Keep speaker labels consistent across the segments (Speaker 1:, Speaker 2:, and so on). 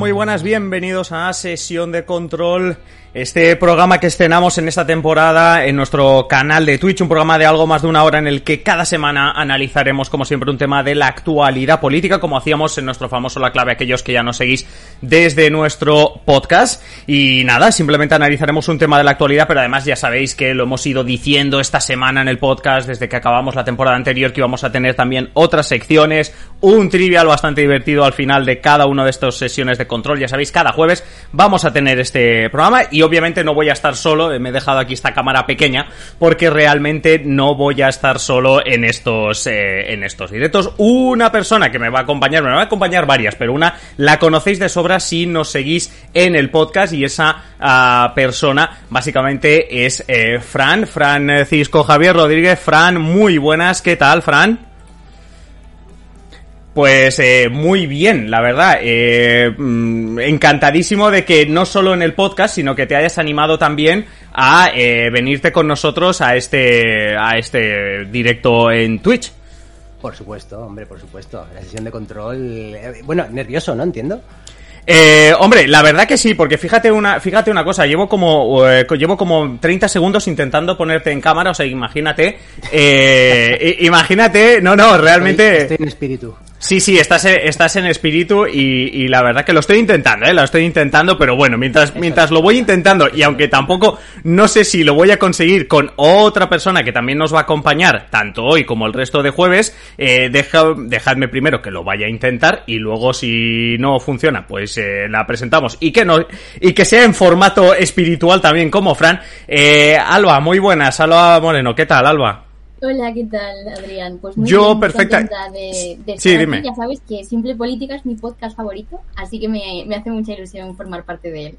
Speaker 1: muy buenas, bienvenidos a Sesión de Control, este programa que estrenamos en esta temporada en nuestro canal de Twitch, un programa de algo más de una hora en el que cada semana analizaremos como siempre un tema de la actualidad política, como hacíamos en nuestro famoso La Clave, aquellos que ya nos seguís desde nuestro podcast. Y nada, simplemente analizaremos un tema de la actualidad, pero además ya sabéis que lo hemos ido diciendo esta semana en el podcast, desde que acabamos la temporada anterior, que íbamos a tener también otras secciones, un trivial bastante divertido al final de cada una de estas sesiones de control. Ya sabéis, cada jueves vamos a tener este programa y obviamente no voy a estar solo, me he dejado aquí esta cámara pequeña porque realmente no voy a estar solo en estos eh, en estos directos. Una persona que me va a acompañar, me va a acompañar varias, pero una la conocéis de sobra si nos seguís en el podcast y esa uh, persona básicamente es eh, Fran, Francisco Javier Rodríguez. Fran, muy buenas, ¿qué tal, Fran? Pues eh, muy bien, la verdad. Eh, mm, encantadísimo de que no solo en el podcast, sino que te hayas animado también a eh, venirte con nosotros a este, a este directo en Twitch.
Speaker 2: Por supuesto, hombre, por supuesto. La sesión de control. eh, Bueno, nervioso, ¿no? Entiendo.
Speaker 1: Eh, hombre, la verdad que sí, porque fíjate una, fíjate una cosa, llevo como, eh, llevo como 30 segundos intentando ponerte en cámara, o sea, imagínate, eh, imagínate, no, no, realmente...
Speaker 2: Estoy, estoy en espíritu.
Speaker 1: Sí, sí, estás, estás en espíritu y, y la verdad que lo estoy intentando, ¿eh? Lo estoy intentando, pero bueno, mientras, mientras lo voy intentando y aunque tampoco no sé si lo voy a conseguir con otra persona que también nos va a acompañar, tanto hoy como el resto de jueves, eh, deja, dejadme primero que lo vaya a intentar y luego si no funciona, pues eh, la presentamos y que no, y que sea en formato espiritual también como Fran. Eh, Alba, muy buenas, Alba Moreno, ¿qué tal, Alba?
Speaker 3: Hola, ¿qué tal, Adrián? Pues muy
Speaker 1: Yo,
Speaker 3: bien,
Speaker 1: perfecta.
Speaker 3: De, de
Speaker 1: Sí,
Speaker 3: aquí.
Speaker 1: dime.
Speaker 3: Ya sabes que Simple Política es mi podcast favorito, así que me, me hace mucha ilusión formar parte de él.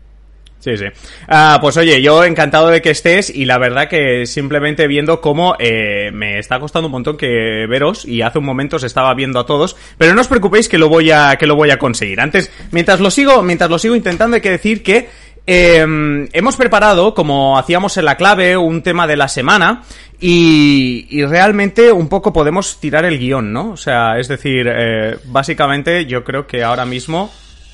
Speaker 1: Sí, sí. Ah, pues oye, yo encantado de que estés y la verdad que simplemente viendo cómo eh, me está costando un montón que veros y hace un momento os estaba viendo a todos, pero no os preocupéis que lo voy a que lo voy a conseguir. Antes, mientras lo sigo, mientras lo sigo intentando, hay que decir que eh, hemos preparado, como hacíamos en la clave, un tema de la semana y, y realmente un poco podemos tirar el guion, ¿no? O sea, es decir, eh, básicamente yo creo que ahora mismo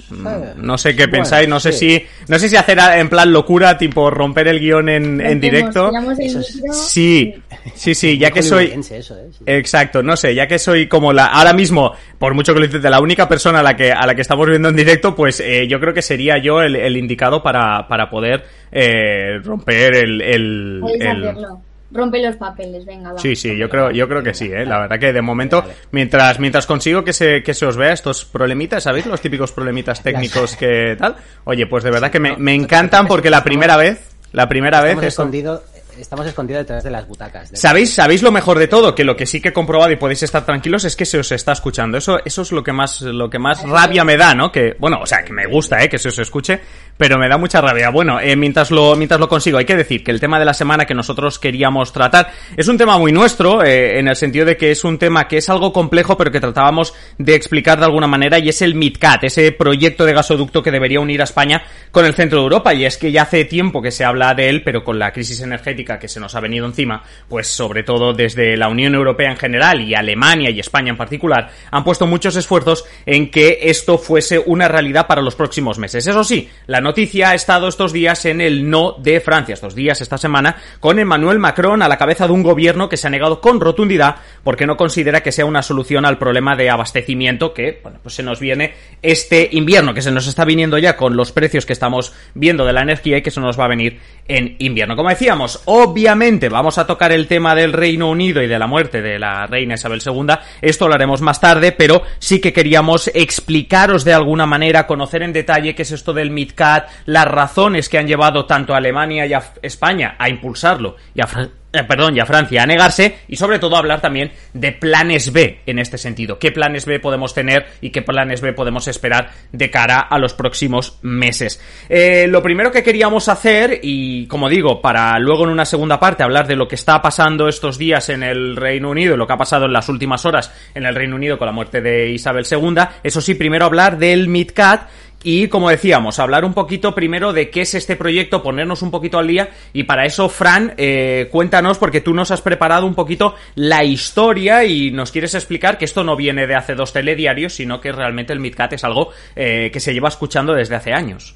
Speaker 1: mm, no sé qué
Speaker 2: Bueno,
Speaker 1: pensáis, no sé
Speaker 2: sí.
Speaker 1: si no sé si hacer en plan locura, tipo romper el guion en, en directo.
Speaker 3: el
Speaker 1: Sí, sí, sí, ya que soy
Speaker 2: Eso, ¿eh? Sí.
Speaker 1: Exacto, no sé, ya que soy como la ahora mismo, por mucho que lo intente, la única persona a la que a la que estamos viendo en directo, pues eh, yo creo que sería yo el, el indicado para, para poder eh, romper el, el,
Speaker 3: Podéis
Speaker 1: el-
Speaker 3: hacerlo. Rompe los papeles, venga, va.
Speaker 1: Sí, sí, yo creo, yo creo que sí, ¿eh? La verdad que de momento, mientras, mientras consigo que se, que se os vea estos problemitas, ¿sabéis? Los típicos problemitas técnicos que tal. Oye, pues de verdad que me, me encantan porque la primera vez, la primera vez esto-
Speaker 2: escondidos, estamos escondidos detrás de las butacas. de-
Speaker 1: ¿Sabéis, ¿Sabéis lo mejor de todo? Que lo que sí que he comprobado y podéis estar tranquilos es que se os está escuchando. Eso, eso es lo que más, lo que más rabia me da, ¿no? Que, bueno, o sea, que me gusta, ¿eh? Que se os escuche, pero me da mucha rabia. Bueno, eh, mientras lo, mientras lo consigo, hay que decir que el tema de la semana que nosotros queríamos tratar es un tema muy nuestro, eh, en el sentido de que es un tema que es algo complejo, pero que tratábamos de explicar de alguna manera, y es el MidCat, ese proyecto de gasoducto que debería unir a España con el centro de Europa. Y es que ya hace tiempo que se habla de él, pero con la crisis energética que se nos ha venido encima, pues sobre todo desde la Unión Europea en general y Alemania y España en particular, han puesto muchos esfuerzos en que esto fuese una realidad para los próximos meses. Eso sí, la noticia ha estado estos días en el no de Francia, estos días, esta semana, con Emmanuel Macron a la cabeza de un gobierno que se ha negado con rotundidad porque no considera que sea una solución al problema de abastecimiento que, bueno, pues se nos viene este invierno, que se nos está viniendo ya con los precios que estamos viendo de la energía y que se nos va a venir en invierno. Como decíamos, obviamente vamos a tocar el tema del Reino Unido y de la muerte de la reina Isabel II. Esto lo haremos más tarde, pero sí que queríamos explicaros de alguna manera, conocer en detalle qué es esto del MidCat, las razones que han llevado tanto a Alemania y a España a impulsarlo y a Fran- eh, perdón, y a Francia a negarse y sobre todo hablar también de planes B en este sentido. ¿Qué planes B podemos tener y qué planes B podemos esperar de cara a los próximos meses? Eh, lo primero que queríamos hacer, y como digo, para luego en una segunda parte hablar de lo que está pasando estos días en el Reino Unido lo que ha pasado en las últimas horas en el Reino Unido con la muerte de Isabel II, eso sí, primero hablar del MidCat Y como decíamos, hablar un poquito primero de qué es este proyecto, ponernos un poquito al día. Y para eso, Fran, eh, cuéntanos, porque tú nos has preparado un poquito la historia y nos quieres explicar que esto no viene de hace dos telediarios, sino que realmente el Midcat es algo eh, que se lleva escuchando desde hace años.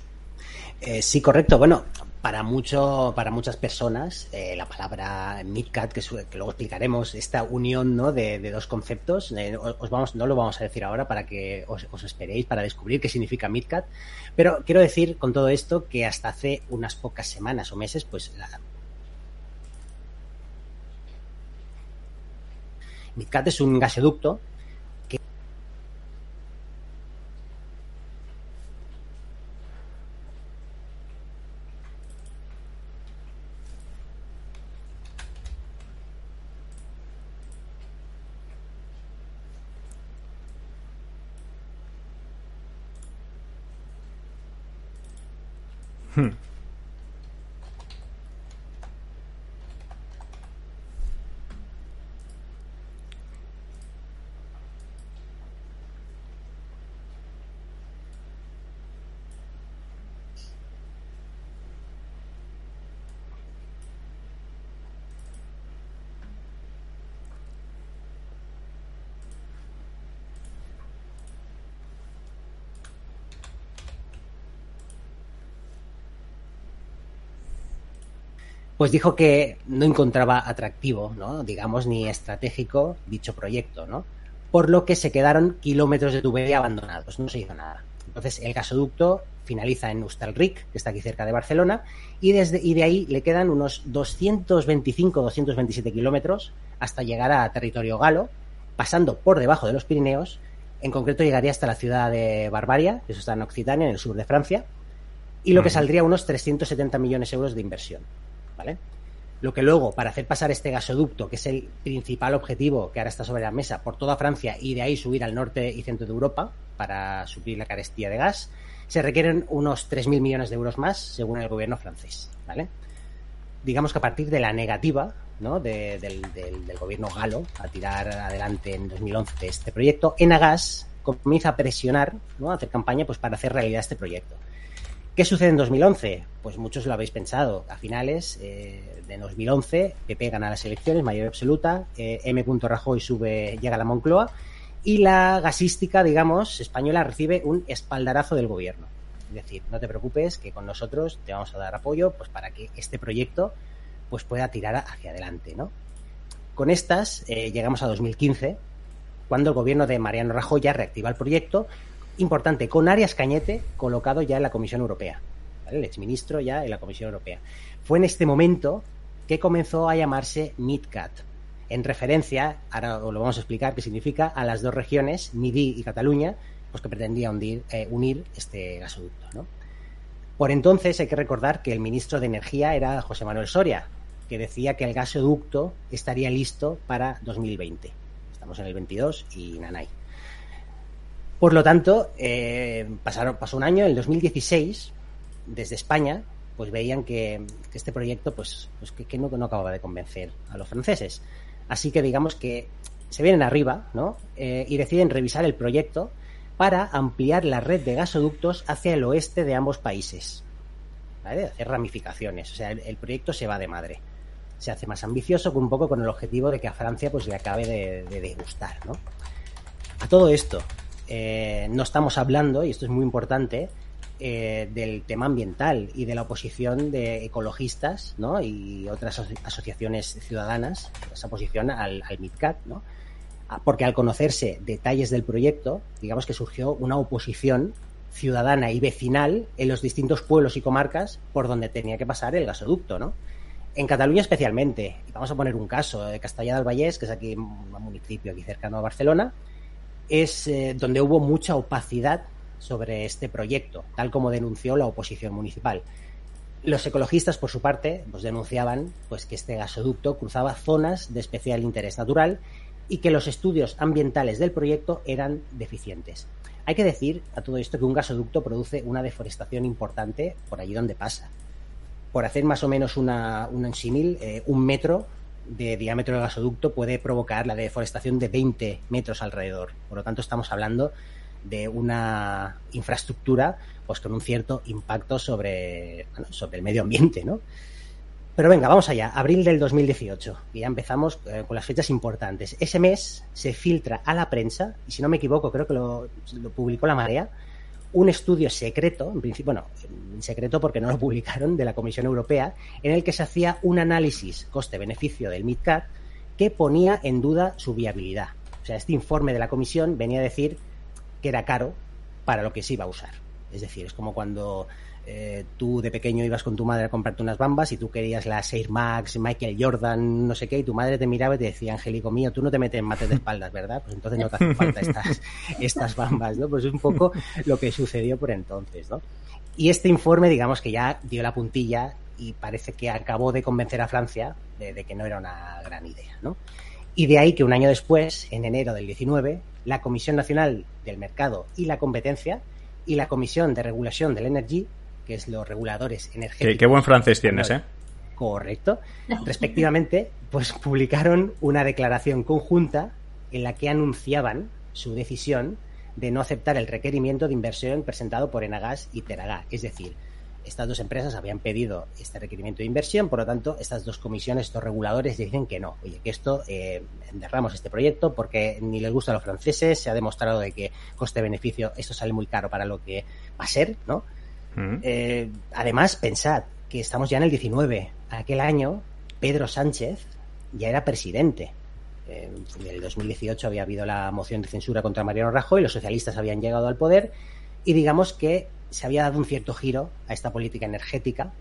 Speaker 2: Eh, sí, correcto. Bueno, para mucho, para muchas personas, eh, la palabra Midcat, que, que, luego explicaremos, esta unión ¿no? de, dos conceptos, eh, os vamos, no lo vamos a decir ahora para que os, os, esperéis para descubrir qué significa Midcat, pero quiero decir con todo esto que hasta hace unas pocas semanas o meses, pues la... Midcat es un gasoducto
Speaker 1: Hmm.
Speaker 2: Pues dijo que no encontraba atractivo, ¿no? digamos, ni estratégico dicho proyecto, ¿no? Por lo que se quedaron kilómetros de tubería abandonados, no se hizo nada. Entonces el gasoducto finaliza en Hostalric, que está aquí cerca de Barcelona, y, desde, y de ahí le quedan unos 225-227 kilómetros hasta llegar a territorio galo, pasando por debajo de los Pirineos. En concreto llegaría hasta la ciudad de Barbaria, que eso está en Occitania, en el sur de Francia, y lo que saldría unos 370 millones de euros de inversión. ¿Vale? Lo que luego, para hacer pasar este gasoducto, que es el principal objetivo que ahora está sobre la mesa, por toda Francia y de ahí subir al norte y centro de Europa para suplir la carestía de gas, se requieren unos 3.000 millones de euros más, según el gobierno francés. ¿vale? Digamos que a partir de la negativa ¿no? de, del, del, del, gobierno galo a tirar adelante en 2011 este proyecto, Enagas comienza a presionar, ¿no? a hacer campaña pues, para hacer realidad este proyecto. ¿Qué sucede en 2011? Pues muchos lo habéis pensado. A finales eh, de 2011, PP gana las elecciones, mayoría absoluta, eh, M. Rajoy sube, llega a la Moncloa y la gasística, digamos, española recibe un espaldarazo del gobierno. Es decir, no te preocupes que con nosotros te vamos a dar apoyo pues para que este proyecto pues pueda tirar hacia adelante, ¿no? Con estas eh, llegamos a 2015, cuando el gobierno de Mariano Rajoy ya reactiva el proyecto importante, con Arias Cañete colocado ya en la Comisión Europea, ¿vale? el exministro ya en la Comisión Europea. Fue en este momento que comenzó a llamarse MidCat, en referencia, ahora os lo vamos a explicar qué significa, a las dos regiones, Midi y Cataluña, pues que pretendía unir, eh, unir este gasoducto. ¿no? Por entonces hay que recordar que el ministro de Energía era José Manuel Soria, que decía que el gasoducto estaría listo para 2020. Estamos en el 22 y nanay. Por lo tanto, eh, pasaron, pasó un año, en el 2016, desde España, pues veían que, este proyecto pues, pues que, no, acababa de convencer a los franceses. Así que digamos que se vienen arriba ¿no? Eh, y deciden revisar el proyecto para ampliar la red de gasoductos hacia el oeste de ambos países. ¿vale? Hacer ramificaciones. O sea, el, proyecto se va de madre. Se hace más ambicioso, un poco con el objetivo de que a Francia pues, le acabe de, de, de gustar. ¿no? A todo esto, eh, no estamos hablando, y esto es muy importante, eh, del tema ambiental y de la oposición de ecologistas ¿no? y otras aso asociaciones ciudadanas, esa oposición al, al MidCat, ¿no? porque al conocerse detalles del proyecto, digamos que surgió una oposición ciudadana y vecinal en los distintos pueblos y comarcas por donde tenía que pasar el gasoducto, ¿no? En Cataluña especialmente, y vamos a poner un caso de Castellà del Vallès, que es aquí un municipio aquí cercano a Barcelona, es eh, donde hubo mucha opacidad sobre este proyecto, tal como denunció la oposición municipal. Los ecologistas, por su parte, pues denunciaban pues, que este gasoducto cruzaba zonas de especial interés natural y que los estudios ambientales del proyecto eran deficientes. Hay que decir a todo esto que un gasoducto produce una deforestación importante por allí donde pasa. Por hacer más o menos una, un eh, un metro de diámetro del gasoducto puede provocar la deforestación de 20 metros alrededor. Por lo tanto, estamos hablando de una infraestructura pues con un cierto impacto sobre, sobre el medio ambiente, ¿no? Pero venga, vamos allá. Abril del 2018. Y ya empezamos eh, con las fechas importantes. Ese mes se filtra a la prensa, y si no me equivoco, creo que lo publicó La Marea, un estudio secreto, en principio, bueno, secreto porque no lo publicaron, de la Comisión Europea, en el que se hacía un análisis coste-beneficio del MidCat que ponía en duda su viabilidad. O sea, este informe de la Comisión venía a decir que era caro para lo que se iba a usar. Es decir, es como cuando eh, tú de pequeño ibas con tu madre a comprarte unas bambas y tú querías las Air Max, Michael Jordan, no sé qué, y tu madre te miraba y te decía, Angélico mío, tú no te metes en mates de espaldas, ¿verdad? Pues entonces no te hacen falta estas, estas bambas, ¿no? Pues es un poco lo que sucedió por entonces, ¿no? Y este informe, digamos que ya dio la puntilla y parece que acabó de convencer a Francia de, de que no era una gran idea, ¿no? Y de ahí que un año después, en enero del 19, la Comisión Nacional del Mercado y la Competencia y la Comisión de Regulación del Energy, que es los reguladores energéticos.
Speaker 1: Qué, qué buen francés tienes, ¿eh?
Speaker 2: Correcto. Respectivamente, pues publicaron una declaración conjunta en la que anunciaban su decisión de no aceptar el requerimiento de inversión presentado por Enagas y Teragas. Es decir, estas dos empresas habían pedido este requerimiento de inversión, por lo tanto, estas dos comisiones, estos reguladores dicen que no, oye, que esto eh, enterramos este proyecto porque ni les gusta a los franceses, se ha demostrado de que coste-beneficio esto sale muy caro para lo que va a ser, ¿no?
Speaker 1: Mm.
Speaker 2: Eh, además, pensad que estamos ya en el 19. Aquel año, Pedro Sánchez ya era presidente. Eh, en el 2018 había habido la moción de censura contra Mariano Rajoy, los socialistas habían llegado al poder y digamos que se había dado un cierto giro a esta política energética,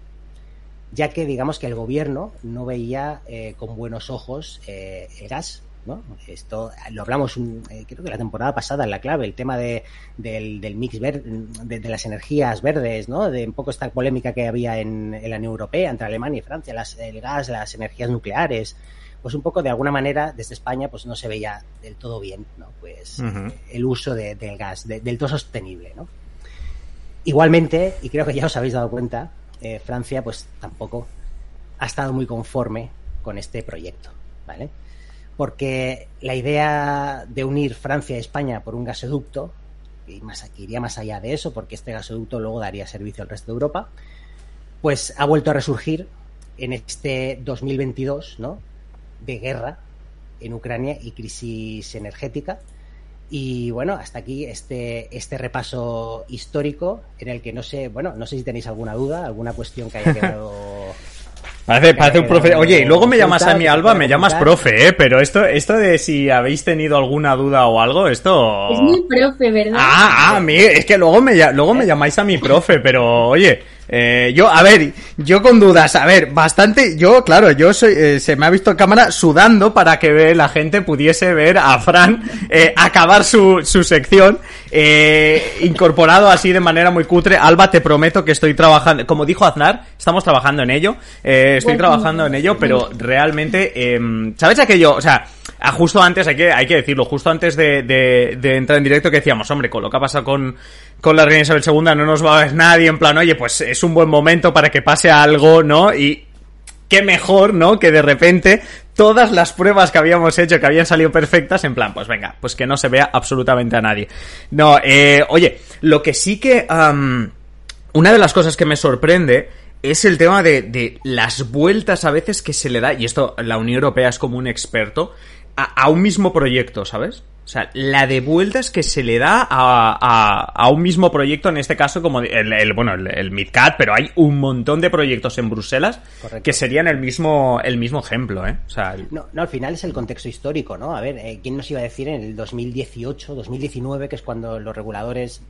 Speaker 2: ya que digamos que el gobierno no veía eh, con buenos ojos el gas. ¿No? Esto lo hablamos un- eh, creo que la temporada pasada en la clave, el tema de, del, del mix ver- de, de las energías verdes, ¿no? de un poco esta polémica que había en, en la Unión Europea entre Alemania y Francia, las, el gas, las energías nucleares, pues un poco de alguna manera desde España pues no se veía del todo bien ¿no? pues
Speaker 1: Ujú.
Speaker 2: el uso de- del gas, de- del todo sostenible. ¿no? Igualmente, y creo que ya os habéis dado cuenta, eh, Francia pues tampoco ha estado muy conforme con este proyecto, ¿vale? Porque la idea de unir Francia y España por un gasoducto, y más, que iría más allá de eso, porque este gasoducto luego daría servicio al resto de Europa, pues ha vuelto a resurgir en este 2022, ¿no? De guerra en Ucrania y crisis energética. Y bueno, hasta aquí este, este repaso histórico en el que no sé, bueno, no sé si tenéis alguna duda, alguna cuestión que haya quedado.
Speaker 1: Parece, parece un profe. Oye, y luego me llamas a mi Alba, me llamas profe, ¿eh? Pero esto, esto de si habéis tenido alguna duda o algo, esto.
Speaker 3: Es muy profe, ¿verdad?
Speaker 1: Ah, ah, mi- es que luego me, luego me llamáis a mi profe, pero oye, eh, yo, a ver, yo con dudas, a ver, bastante, yo, claro, yo soy, eh, se me ha visto en cámara sudando para que ve- la gente pudiese ver a Fran eh, acabar su, su sección, eh, incorporado así de manera muy cutre. Alba, te prometo que estoy trabajando, como dijo Aznar, estamos trabajando en ello, eh, estoy trabajando en ello, pero realmente, em, ¿sabes aquello? O sea, justo antes, hay que, hay que decirlo, justo antes de, de- de entrar en directo que decíamos, hombre, con lo que ha pasado con, con la reina Isabel II no nos va a ver nadie, en plan, oye, pues es un buen momento para que pase algo, ¿no? Y qué mejor, ¿no? Que de repente todas las pruebas que habíamos hecho que habían salido perfectas, en plan, pues venga, pues que no se vea absolutamente a nadie. No, eh, oye, lo que sí que... am, una de las cosas que me sorprende es el tema de, las vueltas a veces que se le da, y esto la Unión Europea es como un experto, a un mismo proyecto, ¿sabes? O sea, la de vueltas que se le da a, a, a un mismo proyecto, en este caso como el, el- bueno, el, el MidCat, pero hay un montón de proyectos en Bruselas
Speaker 2: Correcto.
Speaker 1: que serían el mismo, el mismo ejemplo, ¿eh? O sea, el-
Speaker 2: No, no, al final es el contexto histórico, ¿no? A ver, eh, ¿quién nos iba a decir en el 2018, 2019, que es cuando los reguladores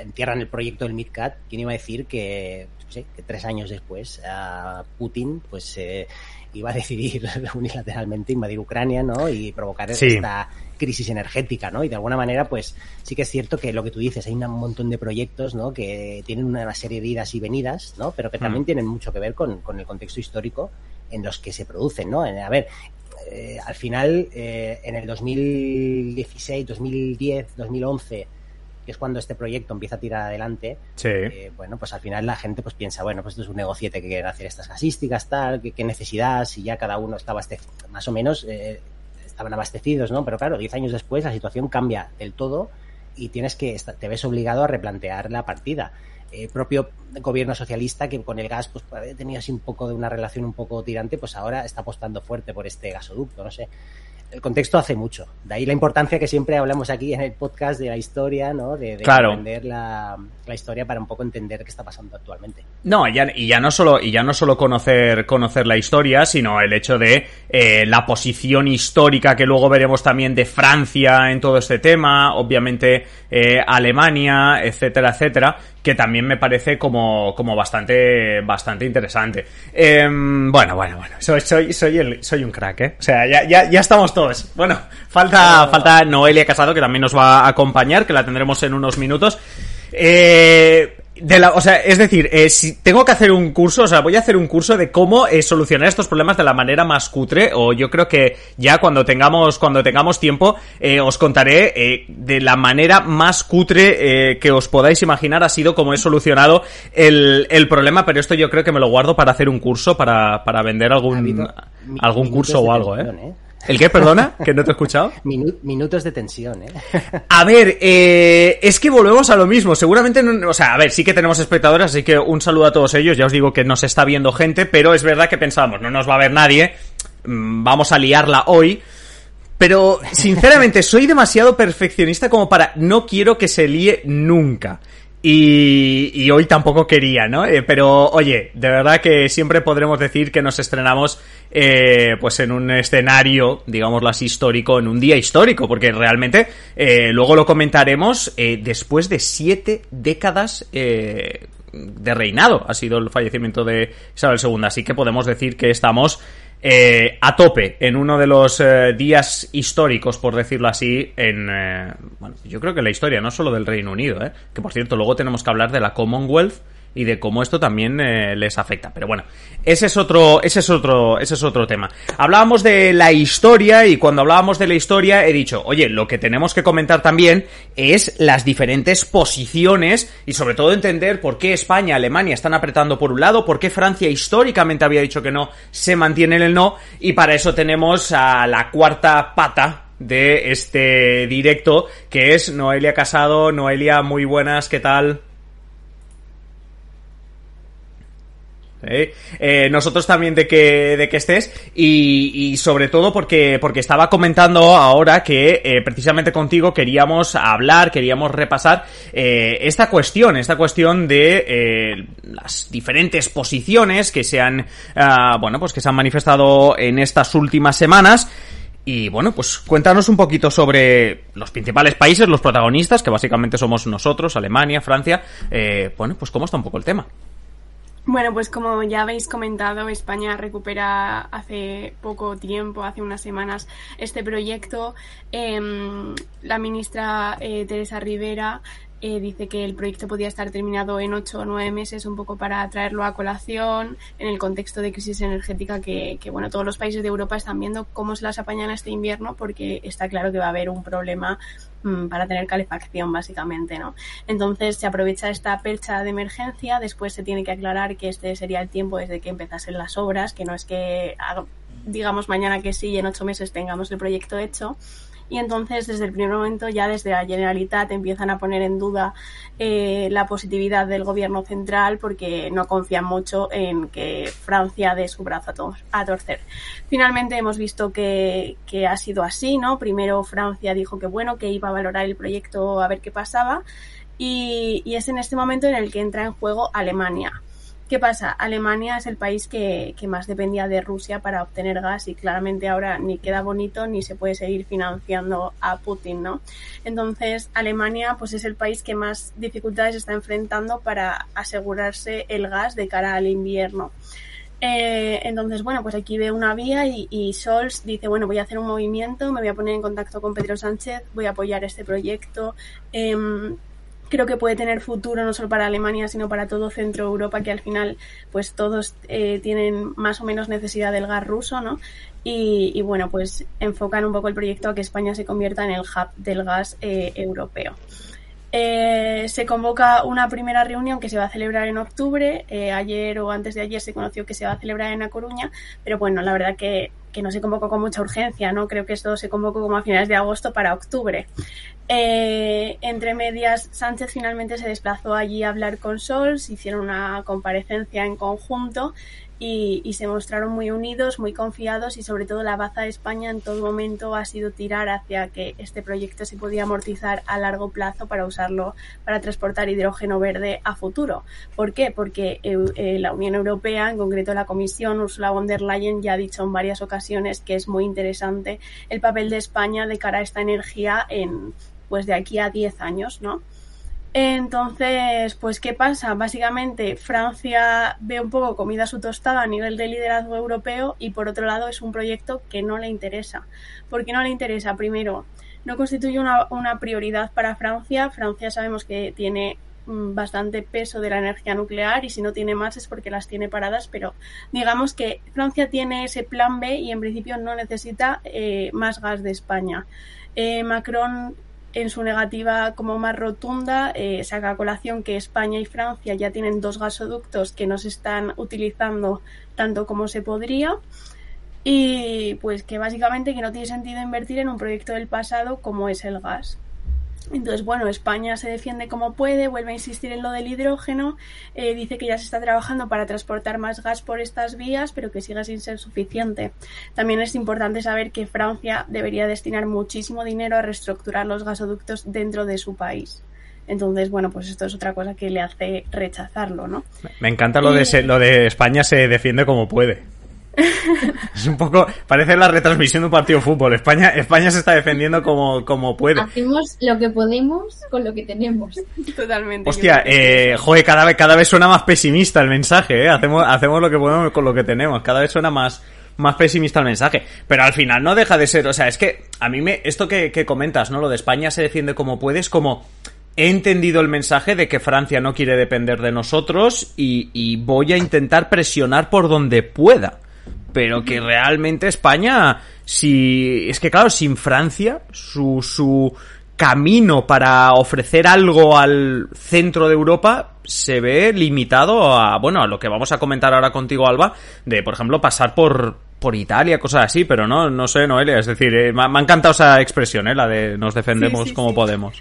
Speaker 2: entierran el proyecto del MidCat, quién iba a decir que, qué sé, que tres años después a Putin pues eh, iba a decidir unilateralmente invadir Ucrania, ¿no? Y provocar
Speaker 1: Sí.
Speaker 2: esta crisis energética, ¿no? Y de alguna manera, pues sí que es cierto que lo que tú dices, hay un montón de proyectos, ¿no? Que tienen una serie de idas y venidas, ¿no? Pero que también
Speaker 1: Mm.
Speaker 2: tienen mucho que ver con, con el contexto histórico en los que se producen, ¿no? A ver, eh, al final, eh, en el 2016, 2010, 2011, que es cuando este proyecto empieza a tirar adelante,
Speaker 1: sí.
Speaker 2: eh, bueno, pues al final la gente pues piensa, bueno, pues esto es un negociete que quieren hacer estas gasísticas, tal, qué, necesidad, si ya cada uno estaba más o menos eh, estaban abastecidos, ¿no? Pero claro, 10 años después la situación cambia del todo y tienes que, te ves obligado a replantear la partida. El propio gobierno socialista que con el gas pues tenía así un poco de una relación un poco tirante, pues ahora está apostando fuerte por este gasoducto, no sé el contexto hace mucho. De ahí la importancia que siempre hablamos aquí en el podcast de la historia, ¿no? De, de entender la, historia para un poco entender qué está pasando actualmente.
Speaker 1: No, y ya, y ya no solo, y ya no solo conocer, conocer la historia, sino el hecho de eh, la posición histórica que luego veremos también de Francia en todo este tema, obviamente eh, Alemania, etcétera, etcétera, que también me parece como, como bastante, bastante interesante. Em, bueno, bueno, bueno, soy, soy, soy, el, soy un crack, ¿eh? O sea, ya, ya, ya estamos todos. Bueno, falta, falta Noelia Casado, que también nos va a acompañar, que la tendremos en unos minutos. Eh, de la, o sea, es decir, eh, si tengo que hacer un curso, o sea, voy a hacer un curso de cómo eh, solucionar estos problemas de la manera más cutre, o yo creo que ya cuando tengamos, cuando tengamos tiempo, eh, os contaré eh, de la manera más cutre que os podáis imaginar ha sido cómo he solucionado el, el, problema, pero esto yo creo que me lo guardo para hacer un curso, para, para vender algún, algún curso o algo, ¿eh? ¿El qué, perdona? ¿Que no te he escuchado?
Speaker 2: minutos de tensión, ¿eh?
Speaker 1: A ver, eh, es que volvemos a lo mismo. Seguramente, no, o sea, a ver, sí que tenemos espectadores, así que un saludo a todos ellos. Ya os digo que nos está viendo gente, pero es verdad que pensábamos, no nos va a ver nadie, mm, vamos a liarla hoy. Pero, sinceramente, soy demasiado perfeccionista como para no quiero que se líe nunca. Y, hoy tampoco quería, ¿no? Eh, pero oye, de verdad que siempre podremos decir que nos estrenamos eh, pues en un escenario, digámoslo así, histórico, en un día histórico, porque realmente eh, luego lo comentaremos después de siete décadas de reinado. Ha sido el fallecimiento de Isabel II, así que podemos decir que estamos eh, a tope en uno de los eh, días históricos, por decirlo así, en, eh, bueno, yo creo que la historia, no solo del Reino Unido, ¿eh? que por cierto, luego tenemos que hablar de la Commonwealth, y de cómo esto también eh, les afecta. Pero bueno, ese es otro, ese es otro, ese es otro tema. Hablábamos de la historia y cuando hablábamos de la historia he dicho, oye, lo que tenemos que comentar también es las diferentes posiciones y sobre todo entender por qué España, Alemania están apretando por un lado, por qué Francia históricamente había dicho que no, se mantiene en el no y para eso tenemos a la cuarta pata de este directo que es Noelia Casado. Noelia, muy buenas, ¿qué tal? Eh, nosotros también de que, de que estés y, sobre todo porque, porque estaba comentando ahora que eh, precisamente contigo queríamos hablar, queríamos repasar eh, esta cuestión, esta cuestión de las diferentes posiciones que se han, ah, bueno, pues que se han manifestado en estas últimas semanas. Y bueno, pues cuéntanos un poquito sobre los principales países, los protagonistas, que básicamente somos nosotros, Alemania, Francia. bueno, pues cómo está un poco el tema.
Speaker 4: Bueno, pues como ya habéis comentado, España recupera hace poco tiempo, hace unas semanas, este proyecto. Em, la ministra eh, Teresa Rivera eh, dice que el proyecto podía estar terminado en ocho o nueve meses, un poco para traerlo a colación en el contexto de crisis energética que, que, bueno, todos los países de Europa están viendo cómo se las apañan este invierno, porque está claro que va a haber un problema mm, para tener calefacción, básicamente, ¿no? Entonces se aprovecha esta percha de emergencia, después se tiene que aclarar que este sería el tiempo desde que empezasen las obras, que no es que digamos mañana que sí y en ocho meses tengamos el proyecto hecho y entonces desde el primer momento ya desde la Generalitat empiezan a poner en duda eh, la positividad del gobierno central porque no confían mucho en que Francia dé su brazo a, torcer. Finalmente hemos visto que, que ha sido así, ¿no? Primero Francia dijo que bueno, que iba a valorar el proyecto a ver qué pasaba y, y es en este momento en el que entra en juego Alemania. ¿Qué pasa? Alemania es el país que, más dependía de Rusia para obtener gas y claramente ahora ni queda bonito ni se puede seguir financiando a Putin, ¿no? Entonces, Alemania pues es el país que más dificultades está enfrentando para asegurarse el gas de cara al invierno. Eh, entonces, bueno, pues aquí ve una vía y, y, Scholz dice, bueno, voy a hacer un movimiento, me voy a poner en contacto con Pedro Sánchez, voy a apoyar este proyecto. Eh, creo que puede tener futuro no solo para Alemania, sino para todo Centro Europa, que al final, pues todos eh, tienen más o menos necesidad del gas ruso, ¿no? Y, bueno, pues enfocan un poco el proyecto a que España se convierta en el hub del gas eh, europeo. Eh, se convoca una primera reunión que se va a celebrar en octubre. ayer o antes de ayer se conoció que se va a celebrar en La Coruña, pero bueno, la verdad que que no se convocó con mucha urgencia, ¿no? Creo que esto se convocó como a finales de agosto para octubre. Eh, entre medias, Sánchez finalmente se desplazó allí a hablar con Sols, hicieron una comparecencia en conjunto y, se mostraron muy unidos, muy confiados y sobre todo la baza de España en todo momento ha sido tirar hacia que este proyecto se podía amortizar a largo plazo para usarlo para transportar hidrógeno verde a futuro. ¿Por qué? Porque eh, la Unión Europea, en concreto la Comisión, Ursula von der Leyen ya ha dicho en varias ocasiones que es muy interesante el papel de España de cara a esta energía en pues de aquí a 10 años, ¿no? Entonces, pues, ¿qué pasa? Básicamente, Francia ve un poco comida su tostada a nivel de liderazgo europeo y, por otro lado, es un proyecto que no le interesa. ¿Por qué no le interesa? Primero, no constituye una, una prioridad para Francia. Francia sabemos que tiene mm, bastante peso de la energía nuclear y si no tiene más es porque las tiene paradas, pero digamos que Francia tiene ese plan B y en principio no necesita eh, más gas de España. Eh, Macron en su negativa como más rotunda, eh, saca a colación que España y Francia ya tienen dos gasoductos que no se están utilizando tanto como se podría y pues que básicamente que no tiene sentido invertir en un proyecto del pasado como es el gas. Entonces, bueno, España se defiende como puede, vuelve a insistir en lo del hidrógeno, eh, dice que ya se está trabajando para transportar más gas por estas vías, pero que sigue sin ser suficiente. También es importante saber que Francia debería destinar muchísimo dinero a reestructurar los gasoductos dentro de su país. Entonces, bueno, pues esto es otra cosa que le hace rechazarlo, ¿no?
Speaker 1: Me encanta lo, de, lo de España se defiende como puede. es un poco, parece la retransmisión de un partido de fútbol. España, España se está defendiendo como, como puede.
Speaker 3: Hacemos lo que podemos con lo que tenemos.
Speaker 4: Totalmente.
Speaker 1: Hostia, eh, joder, cada vez, cada vez suena más pesimista el mensaje, ¿eh? Hacemos, hacemos lo que podemos con lo que tenemos. Cada vez suena más, más pesimista el mensaje. Pero al final no deja de ser, o sea, es que a mí me, esto que, que comentas, ¿no? Lo de España se defiende como puede, es como, he entendido el mensaje de que Francia no quiere depender de nosotros y, y voy a intentar presionar por donde pueda pero que realmente España, si es que claro, sin Francia, su, su camino para ofrecer algo al centro de Europa se ve limitado a, bueno, a lo que vamos a comentar ahora contigo, Alba, de, por ejemplo, pasar por, por Italia, cosas así, pero no, no sé, Noelia, es decir, eh, me, ha encantado esa expresión, ¿eh? la de nos defendemos como podemos.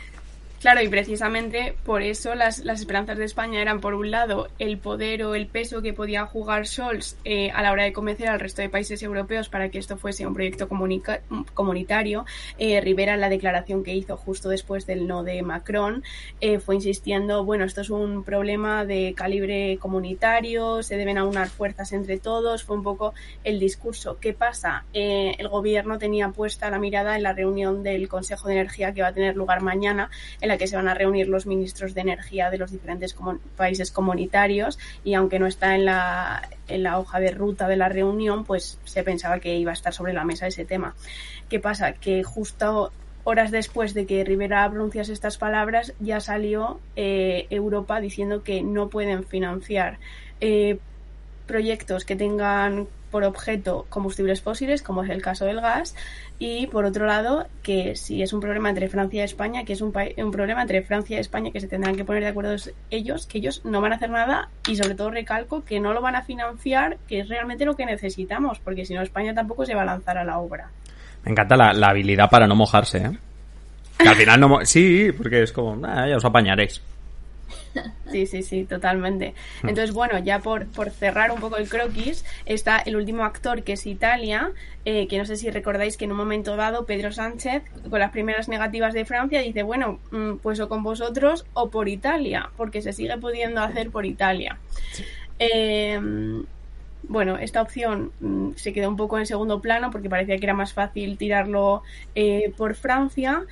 Speaker 4: Claro, y precisamente por eso las, las, esperanzas de España eran, por un lado, el poder o el peso que podía jugar Scholz eh, a la hora de convencer al resto de países europeos para que esto fuese un proyecto comunitario. Eh, Rivera, en la declaración que hizo justo después del no de Macron, eh, fue insistiendo, bueno, esto es un problema de calibre comunitario, se deben aunar fuerzas entre todos, fue un poco el discurso. ¿Qué pasa? Eh, el gobierno tenía puesta la mirada en la reunión del Consejo de Energía que va a tener lugar mañana, la que se van a reunir los ministros de energía de los diferentes países comunitarios y aunque no está en la, en la hoja de ruta de la reunión, pues se pensaba que iba a estar sobre la mesa ese tema. ¿Qué pasa? Que justo horas después de que Rivera pronunciase estas palabras, ya salió eh, Europa diciendo que no pueden financiar eh, proyectos que tengan por objeto combustibles fósiles, como es el caso del gas, y por otro lado, que si es un problema entre Francia y España, que es un, un problema entre Francia y España, que se tendrán que poner de acuerdo ellos, que ellos no van a hacer nada y sobre todo recalco que no lo van a financiar, que es realmente lo que necesitamos, porque si no España tampoco se va a lanzar a la obra.
Speaker 1: Me encanta la, habilidad para no mojarse, ¿eh? Que al final no... Sí, porque es como, ya os apañaréis.
Speaker 4: Sí, sí, sí, totalmente. Hmm. Entonces, bueno, ya por, por cerrar un poco el croquis, está el último actor que es Italia, eh, que no sé si recordáis que en un momento dado Pedro Sánchez, con las primeras negativas de Francia, dice, bueno, mm, pues o con vosotros o por Italia, porque se sigue pudiendo hacer por Italia. Em, bueno, esta opción mm, se quedó un poco en segundo plano porque parecía que era más fácil tirarlo eh, por Francia.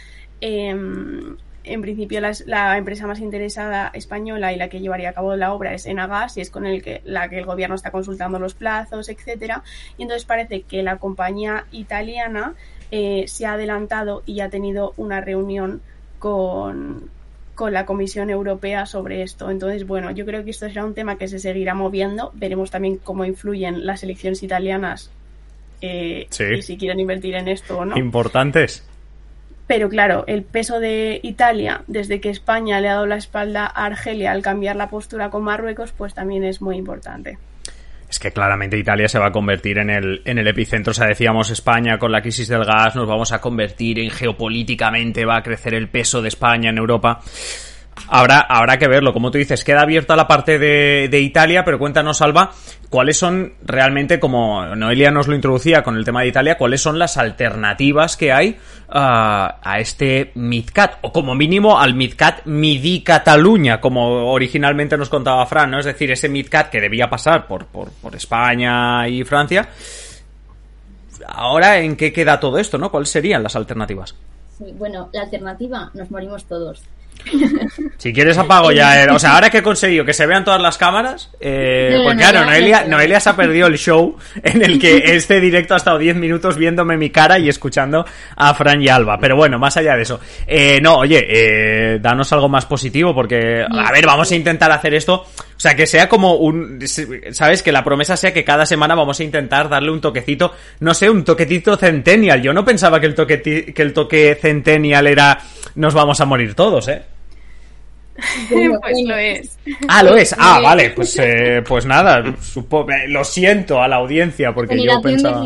Speaker 4: Em, en principio la, empresa más interesada española y la que llevaría a cabo la obra es Enagas y es con el que, la que el gobierno está consultando los plazos, etcétera. Y entonces parece que la compañía italiana eh, se ha adelantado y ha tenido una reunión con, con la Comisión Europea sobre esto. Entonces, bueno, yo creo que esto será un tema que se seguirá moviendo. Veremos también cómo influyen las elecciones italianas eh, y si quieren invertir en esto o no.
Speaker 1: Importantes.
Speaker 4: Pero claro, el peso de Italia, desde que España le ha dado la espalda a Argelia al cambiar la postura con Marruecos, pues también es muy importante.
Speaker 1: es que claramente Italia se va a convertir en el, en el epicentro. O sea, decíamos España con la crisis del gas, nos vamos a convertir en geopolíticamente, va a crecer el peso de España en Europa. Habrá, habrá que verlo, como tú dices, queda abierta la parte de, Italia, pero cuéntanos, Alba, cuáles son realmente, como Noelia nos lo introducía con el tema de Italia, cuáles son las alternativas que hay uh, a este MidCat, o como mínimo al MidCat Midi Cataluña, como originalmente nos contaba Fran, ¿no? Es decir, ese MidCat que debía pasar por, por, por España y Francia. Ahora, ¿en qué queda todo esto, no? ¿Cuáles serían las alternativas?
Speaker 3: Sí, bueno, la alternativa, nos morimos todos.
Speaker 1: Si quieres apago ya. o sea, ahora que he conseguido que se vean todas las cámaras, eh,
Speaker 3: No, no,
Speaker 1: claro, Noelia. Noelia se ha perdido el show en el que este directo ha estado 10 minutos viéndome mi cara y escuchando a Fran y Alba. Pero bueno, más allá de eso. Eh, no, oye, eh, danos algo más positivo porque, a ver, vamos a intentar hacer esto. O sea, que sea como un, ¿sabes? Que la promesa sea que cada semana vamos a intentar darle un toquecito, no sé, un toquetito centennial. Yo no pensaba que el toque, que el toque centennial era nos vamos a morir todos, ¿eh?
Speaker 4: Pues lo es.
Speaker 1: Ah, lo es. Ah,
Speaker 3: Eh.
Speaker 1: vale, pues, eh, pues nada, supo- eh, lo siento a la audiencia porque yo pensaba...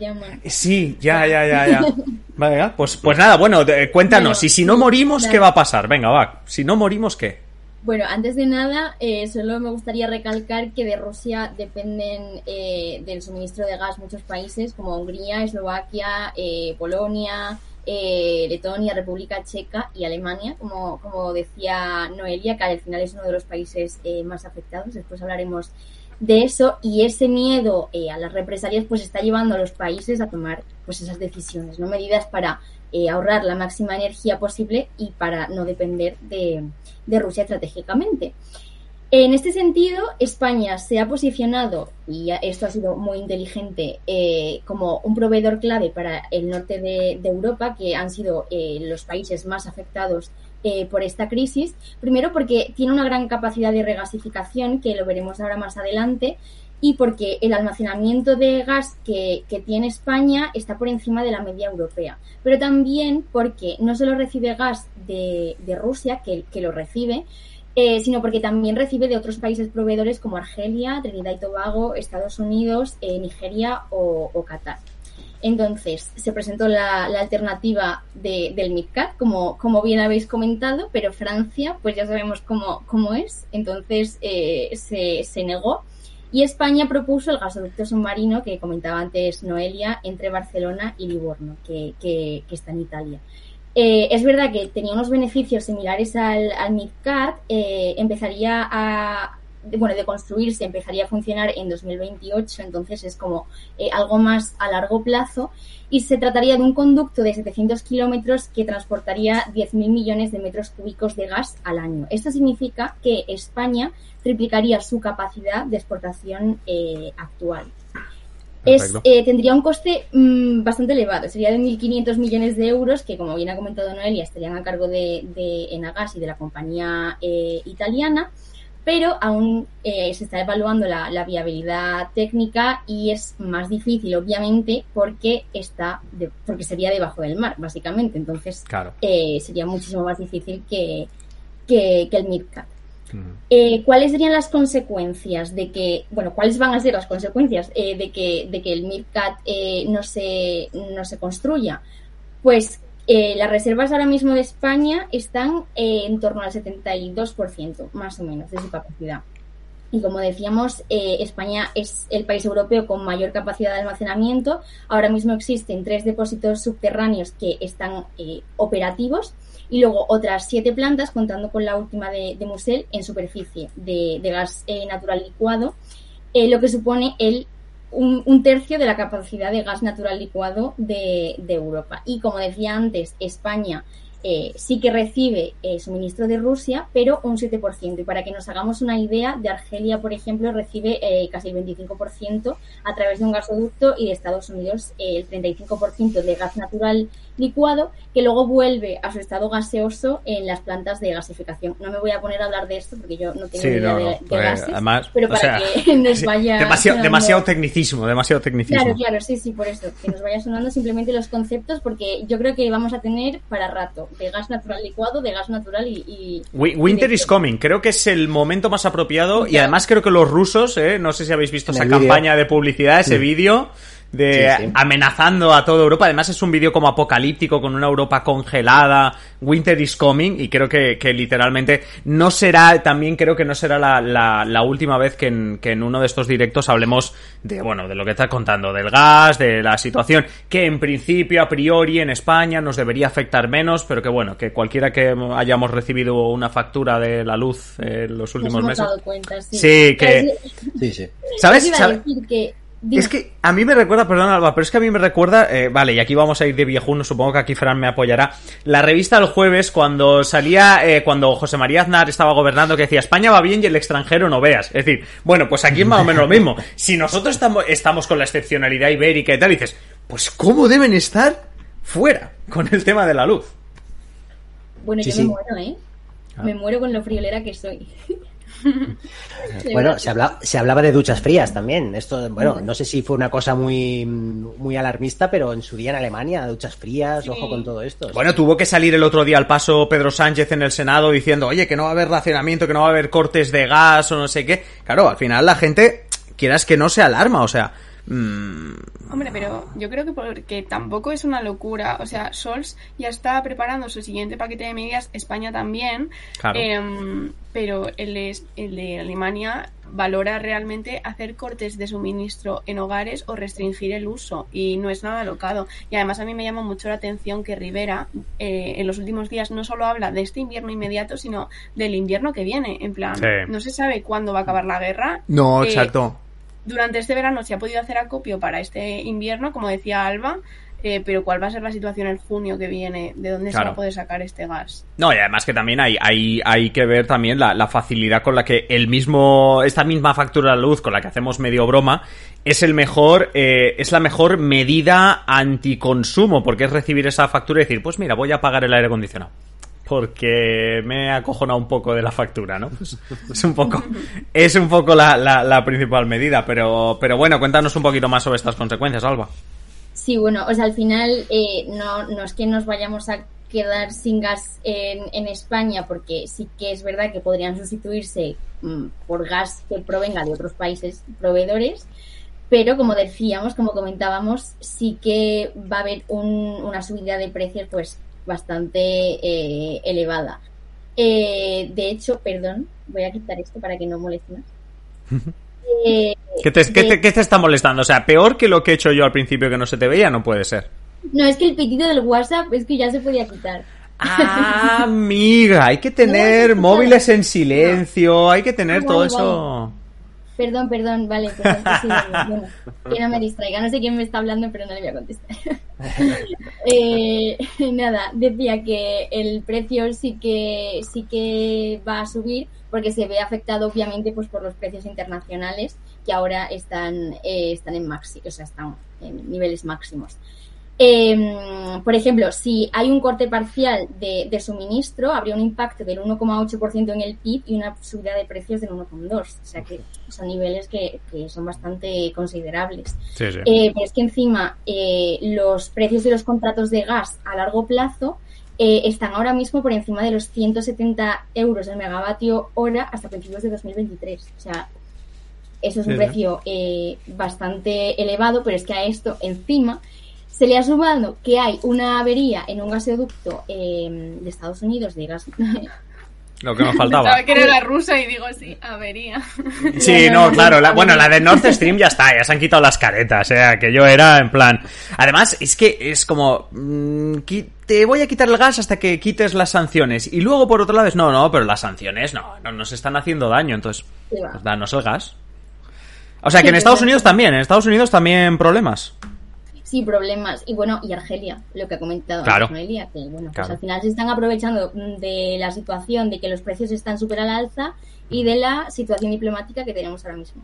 Speaker 3: llaman.
Speaker 1: Sí, ya, ya, ya, ya. Venga, pues, pues nada, bueno, cuéntanos, y si no morimos, ¿qué va a pasar? Venga, va, si no morimos, ¿qué?
Speaker 3: Bueno, antes de nada, eh, solo me gustaría recalcar que de Rusia dependen eh, del suministro de gas muchos países como Hungría, Eslovaquia, eh, Polonia, eh, Letonia, República Checa y Alemania, como, como decía Noelia, que al final es uno de los países eh, más afectados. Después hablaremos de eso y ese miedo eh, a las represalias pues está llevando a los países a tomar pues esas decisiones, no medidas para eh, ahorrar la máxima energía posible y para no depender de, de Rusia estratégicamente. En este sentido, España se ha posicionado, y esto ha sido muy inteligente, eh, como un proveedor clave para el norte de, Europa, que han sido eh, los países más afectados por esta crisis. Primero porque tiene una gran capacidad de regasificación, que lo veremos ahora más adelante, y porque el almacenamiento de gas que, que tiene España está por encima de la media europea. Pero también porque no solo recibe gas de, de Rusia, que, que lo recibe, eh, sino porque también recibe de otros países proveedores como Argelia, Trinidad y Tobago, Estados Unidos, eh, Nigeria o, o Qatar. Entonces, se presentó la, la alternativa de, del MidCat, como, como bien habéis comentado, pero Francia, pues ya sabemos cómo, cómo es, entonces eh, se, se negó. Y España propuso el gasoducto submarino que comentaba antes Noelia entre Barcelona y Livorno, que, que, está en Italia. Eh, es verdad que tenía unos beneficios similares al, al MidCat, eh, empezaría a, de- bueno, de construirse, empezaría a funcionar en 2028, entonces es como eh, algo más a largo plazo y se trataría de un conducto de 700 kilómetros que transportaría 10.000 millones de metros cúbicos de gas al año. Esto significa que España triplicaría su capacidad de exportación eh, actual. Es, eh, tendría un coste mm, bastante elevado, sería de 1.500 millones de euros, que como bien ha comentado Noelia, estarían a cargo de, de Enagas y de la compañía eh, italiana, pero aún eh, se está evaluando la, la viabilidad técnica y es más difícil, obviamente, porque está de- porque sería debajo del mar, básicamente. Entonces,
Speaker 1: Claro.
Speaker 3: eh, sería muchísimo más difícil que, que, que el MidCat. Eh, ¿Cuáles serían las consecuencias de que, bueno, cuáles van a ser las consecuencias de, que, de que el MidCat eh, no, se, no se construya? Pues eh, las reservas ahora mismo de España están eh, en torno al 72%, más o menos, de su capacidad. Y como decíamos, eh, España es el país europeo con mayor capacidad de almacenamiento. Ahora mismo existen tres depósitos subterráneos que están eh, operativos y luego otras siete plantas, contando con la última de, de Musel, en superficie de, gas eh, natural licuado, lo que supone el un, un tercio de la capacidad de gas natural licuado de, de Europa. Y como decía antes, España eh, sí que recibe eh, suministro de Rusia, pero un 7%. Y para que nos hagamos una idea, de Argelia, por ejemplo, recibe eh, casi el 25% a través de un gasoducto y de Estados Unidos eh, el 35% de gas natural licuado que luego vuelve a su estado gaseoso en las plantas de gasificación. No me voy a poner a hablar de esto porque yo no tengo
Speaker 1: Sí,
Speaker 3: idea
Speaker 1: no,
Speaker 3: de, de
Speaker 1: pues,
Speaker 3: gases,
Speaker 1: además,
Speaker 3: pero
Speaker 1: o
Speaker 3: para
Speaker 1: sea,
Speaker 3: que nos
Speaker 1: sí,
Speaker 3: vaya
Speaker 1: demasiado, demasiado tecnicismo, demasiado tecnicismo.
Speaker 3: Claro, claro, sí, sí, por eso, que nos vaya sonando simplemente los conceptos, porque yo creo que vamos a tener para rato de gas natural licuado, de gas natural y... y
Speaker 1: Winter
Speaker 3: y
Speaker 1: is coming, creo que es el momento más apropiado y además creo que los rusos, eh, no sé si habéis visto
Speaker 2: En
Speaker 1: esa
Speaker 2: el vídeo.
Speaker 1: campaña de publicidad, ese vídeo de
Speaker 2: Sí, sí.
Speaker 1: amenazando a toda Europa, además es un vídeo como apocalíptico con una Europa congelada, Winter is coming y creo que, que literalmente no será, también creo que no será la, la- la última vez que en, que en uno de estos directos hablemos de, bueno, de lo que estás contando, del gas, de la situación que en principio, a priori, en España nos debería afectar menos, pero que bueno, que cualquiera que hayamos recibido una factura de la luz en los
Speaker 3: Nos
Speaker 1: últimos
Speaker 3: hemos
Speaker 1: meses.
Speaker 3: dado cuenta, sí.
Speaker 1: Sí, que-
Speaker 2: Sí, sí.
Speaker 1: ¿Sabes?
Speaker 3: Os iba a
Speaker 1: ¿Sabes?
Speaker 3: decir que... dime.
Speaker 1: Es que a mí me recuerda, perdón Alba, pero es que a mí me recuerda, eh, vale, y aquí vamos a ir de viejuno, supongo que aquí Fran me apoyará, la revista El Jueves cuando salía, eh, cuando José María Aznar estaba gobernando, que decía España va bien y el extranjero no veas. Es decir, bueno, pues aquí es más o menos lo mismo. Si nosotros estamos, estamos con la excepcionalidad ibérica y tal, dices, pues ¿cómo deben estar fuera con el tema de la luz?
Speaker 3: Bueno,
Speaker 2: Sí,
Speaker 3: yo
Speaker 2: sí.
Speaker 3: me muero, ¿eh?
Speaker 1: Ah.
Speaker 3: Me muero con lo friolera que soy.
Speaker 2: Bueno, se, habla- se hablaba de duchas frías también. Esto, bueno, no sé si fue una cosa muy, muy alarmista, pero en su día en Alemania, duchas frías,
Speaker 4: Sí.
Speaker 2: ojo con todo esto.
Speaker 1: Bueno, tuvo que salir el otro día al paso Pedro Sánchez en el Senado diciendo, oye, que no va a haber racionamiento, que no va a haber cortes de gas o no sé qué. Claro, al final la gente, quieras que no se alarma, o sea... mm,
Speaker 4: Hombre, pero yo creo que porque tampoco es una locura. O sea, Sols ya está preparando su siguiente paquete de medidas, España también.
Speaker 1: Claro.
Speaker 4: Em, pero el de, el de Alemania valora realmente hacer cortes de suministro en hogares o restringir el uso. Y no es nada locado. Y además a mí me llama mucho la atención que Rivera eh, en los últimos días no solo habla de este invierno inmediato, sino del invierno que viene. En plan,
Speaker 1: Sí.
Speaker 4: no se sabe cuándo va a acabar la guerra.
Speaker 1: No,
Speaker 4: Eh,
Speaker 1: exacto.
Speaker 4: Durante este verano se ha podido hacer acopio para este invierno, como decía Alba, eh, pero ¿cuál va a ser la situación en junio que viene? ¿De dónde se va a poder sacar este gas?
Speaker 1: No, y además que también hay, hay, hay que ver también la, la facilidad con la que el mismo, esta misma factura de la luz con la que hacemos medio broma, es el mejor, eh, es la mejor medida anticonsumo, porque es recibir esa factura y decir, pues mira, voy a pagar el aire acondicionado. Porque me he acojonado un poco de la factura, ¿no? Pues es un poco, es un poco la, la, principal medida, pero, pero bueno, cuéntanos un poquito más sobre estas consecuencias, Alba.
Speaker 3: Sí, bueno, o sea, al final eh, no, no es que nos vayamos a quedar sin gas en, en España, porque sí que es verdad que podrían sustituirse mm, por gas que provenga de otros países proveedores, pero como decíamos, como comentábamos, sí que va a haber un- una subida de precios pues bastante eh, elevada. Eh, de hecho, perdón, voy a quitar esto para que no moleste más. Eh,
Speaker 1: ¿Qué te, qué
Speaker 3: de-
Speaker 1: te- qué te está molestando? O sea, peor que lo que he hecho yo al principio que no se te veía, no puede ser.
Speaker 3: No, es que el pitido del WhatsApp es que ya se podía quitar.
Speaker 1: Ah, amiga, hay que tener
Speaker 3: No,
Speaker 1: móviles en silencio, hay que tener
Speaker 3: Ah,
Speaker 1: todo eso.
Speaker 3: Perdón, perdón, vale, perdón, bueno, que no me distraiga, no sé quién me está hablando, pero no le voy a contestar. Eh, nada, decía que el precio sí que sí que va a subir porque se ve afectado obviamente pues por los precios internacionales que ahora están eh, están en maxi, o sea, están en niveles máximos. Eh, por ejemplo, si hay un corte parcial de, de suministro, habría un impacto del 1,8% en el PIB y una subida de precios del 1,2%. O sea que son niveles que, que son bastante considerables.
Speaker 1: Sí, sí.
Speaker 3: Eh, pero es que encima eh, los precios de los contratos de gas a largo plazo eh, están ahora mismo por encima de los 170 euros el megavatio hora hasta principios de 2023. O sea, eso es un
Speaker 1: Sí,
Speaker 3: precio bastante elevado, pero es que a esto encima se le ha sumado que hay una avería en un gasoducto eh, de Estados Unidos de gas.
Speaker 1: Lo que nos faltaba.
Speaker 4: Pensaba que era la rusa y digo, sí, avería.
Speaker 1: Sí, no, claro. la- bueno, la de Nord Stream ya está, ya se han quitado las caretas, eh, que yo era en plan. Además, es que es como. mm, te voy a quitar el gas hasta que quites las sanciones. Y luego, por otro lado, es no, no, pero las sanciones no, no nos están haciendo daño, entonces. Pues danos el gas. O sea, que en Estados Unidos también, en Estados Unidos también problemas.
Speaker 3: Sí, problemas. Y bueno, y Argelia, lo que ha comentado
Speaker 1: Claro.
Speaker 3: Noelia, que bueno, pues al final se están aprovechando de la situación de que los precios están súper al alza y de la situación diplomática que tenemos ahora mismo.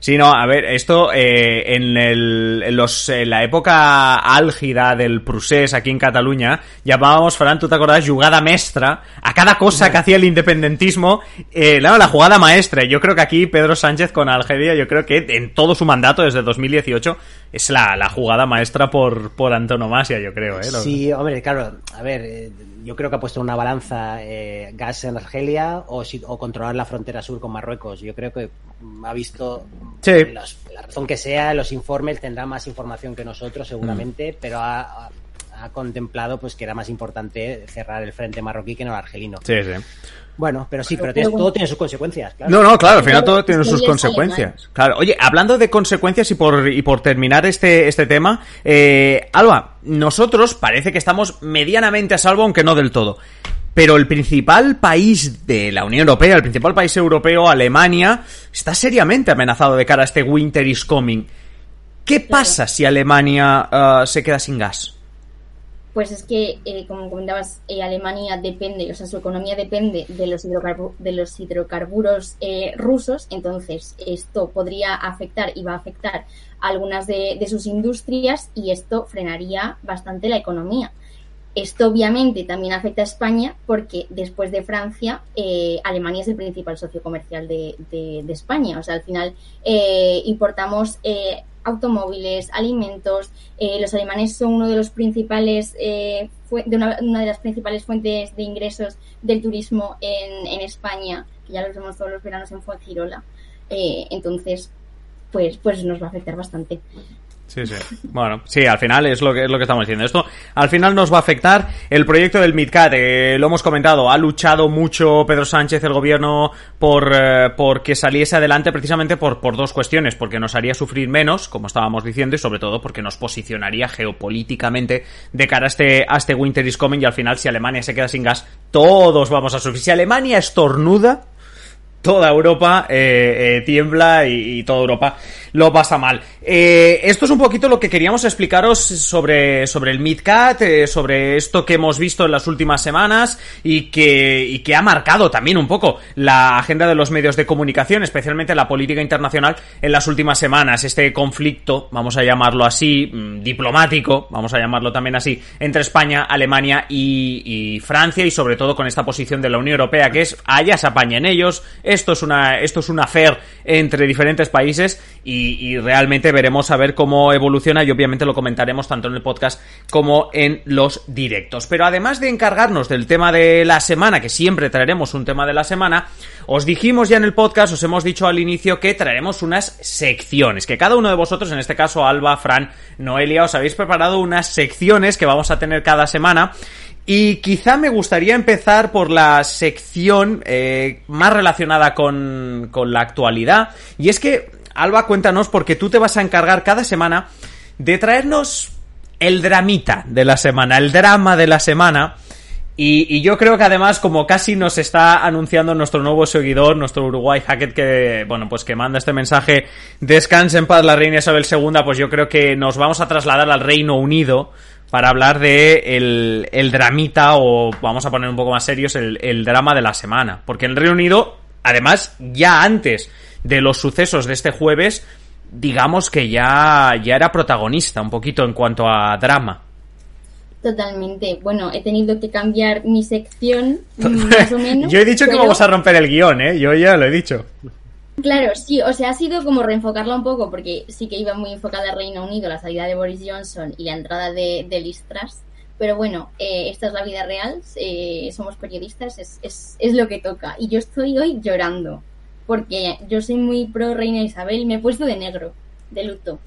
Speaker 1: Sí, no, a ver, esto eh, en, el, en, los, en la época álgida del Prusés aquí en Cataluña, llamábamos, Fran, tú te acordás, jugada maestra, a cada cosa que hacía el independentismo, eh, la, la jugada maestra. Yo creo que aquí Pedro Sánchez con Algeria, yo creo que en todo su mandato desde 2018 es la, la jugada maestra por, por antonomasia, yo creo. ¿eh?
Speaker 2: Sí, hombre, claro, a ver, eh, yo creo que ha puesto una balanza eh, gas en Argelia o, si, o controlar la frontera sur con Marruecos. Yo creo que ha visto
Speaker 1: sí.
Speaker 2: los, la razón que sea, los informes tendrá más información que nosotros seguramente, mm. pero ha, ha, contemplado pues que era más importante cerrar el frente marroquí que no el argelino.
Speaker 1: Sí, sí.
Speaker 2: Bueno, pero sí, pero, pero todo tiene sus consecuencias. Claro.
Speaker 1: No, no, claro, al final todo tiene sus consecuencias. Claro, oye, hablando de consecuencias y por, y por terminar este, este tema, eh, Alba, nosotros parece que estamos medianamente a salvo, aunque no del todo. Pero el principal país de la Unión Europea, el principal país europeo, Alemania, está seriamente amenazado de cara a este Winter is Coming. ¿Qué pasa si Alemania uh, se queda sin gas?
Speaker 3: Pues es que, eh, como comentabas, eh, Alemania depende, o sea, su economía depende de los, hidrocarburos eh, rusos, entonces esto podría afectar y va a afectar algunas de, sus industrias y esto frenaría bastante la economía. Esto obviamente también afecta a España porque después de Francia, eh, Alemania es el principal socio comercial de, España. O sea, al final importamos automóviles, alimentos. los alemanes son uno de los principales, de una, de las principales fuentes de ingresos del turismo en, España, que ya los vemos todos los veranos en Fuengirola. entonces, pues, pues nos va a afectar bastante.
Speaker 1: Sí, sí. Bueno, sí, al final es lo que es lo que estamos diciendo. Esto al final nos va a afectar el proyecto del MidCat. Eh, lo hemos comentado, ha luchado mucho Pedro Sánchez, el gobierno, por eh, que saliese adelante precisamente por, por dos cuestiones. Porque nos haría sufrir menos, como estábamos diciendo, y sobre todo porque nos posicionaría geopolíticamente de cara a este, a este Winter is Coming. Y al final, si Alemania se queda sin gas, todos vamos a sufrir. Si Alemania estornuda, toda Europa eh, eh, tiembla y, toda Europa lo pasa mal. Eh, esto es un poquito lo que queríamos explicaros sobre, sobre el MidCat, eh, sobre esto que hemos visto en las últimas semanas y que, y que ha marcado también un poco la agenda de los medios de comunicación, especialmente la política internacional en las últimas semanas. Este conflicto, vamos a llamarlo así, mmm, diplomático, vamos a llamarlo también así, entre España, Alemania y, y Francia y sobre todo con esta posición de la Unión Europea que es allá se apañen ellos, esto es una, esto es entre diferentes países y, y, realmente veremos a ver cómo evoluciona y obviamente lo comentaremos tanto en el podcast como en los directos. Pero además de encargarnos del tema de la semana, que siempre traeremos un tema de la semana, os dijimos ya en el podcast, os hemos dicho al inicio que traeremos unas secciones, que cada uno de vosotros, en este caso Alba, Fran, Noelia, os habéis preparado unas secciones que vamos a tener cada semana y quizá me gustaría empezar por la sección eh, más relacionada con, con la actualidad. Y es que Alba, cuéntanos, porque tú te vas a encargar cada semana de traernos el dramita de la semana, el drama de la semana. Y, yo creo que además, como casi nos está anunciando nuestro nuevo seguidor, nuestro Uruguay Hackett, que, bueno, pues que manda este mensaje, descanse en paz la reina Isabel II, pues yo creo que nos vamos a trasladar al Reino Unido para hablar de el, el dramita, o vamos a poner un poco más serios, el, el drama de la semana. Porque en el Reino Unido, además, ya antes de los sucesos de este jueves, digamos que ya, ya era protagonista un poquito en cuanto a drama.
Speaker 3: Totalmente. Bueno, he tenido que cambiar mi sección, más o menos.
Speaker 1: Yo he dicho pero... que vamos a romper el guion, ¿eh? Yo ya lo he dicho.
Speaker 3: Claro, sí, o sea, ha sido como reenfocarla un poco, porque sí que iba muy enfocada Reino Unido, la salida de Boris Johnson y la entrada de, de. Pero bueno, eh, esta es la vida real, eh, somos periodistas, es, es, es lo que toca. Y yo estoy hoy llorando porque yo soy muy pro Reina Isabel y me he puesto de negro, de luto.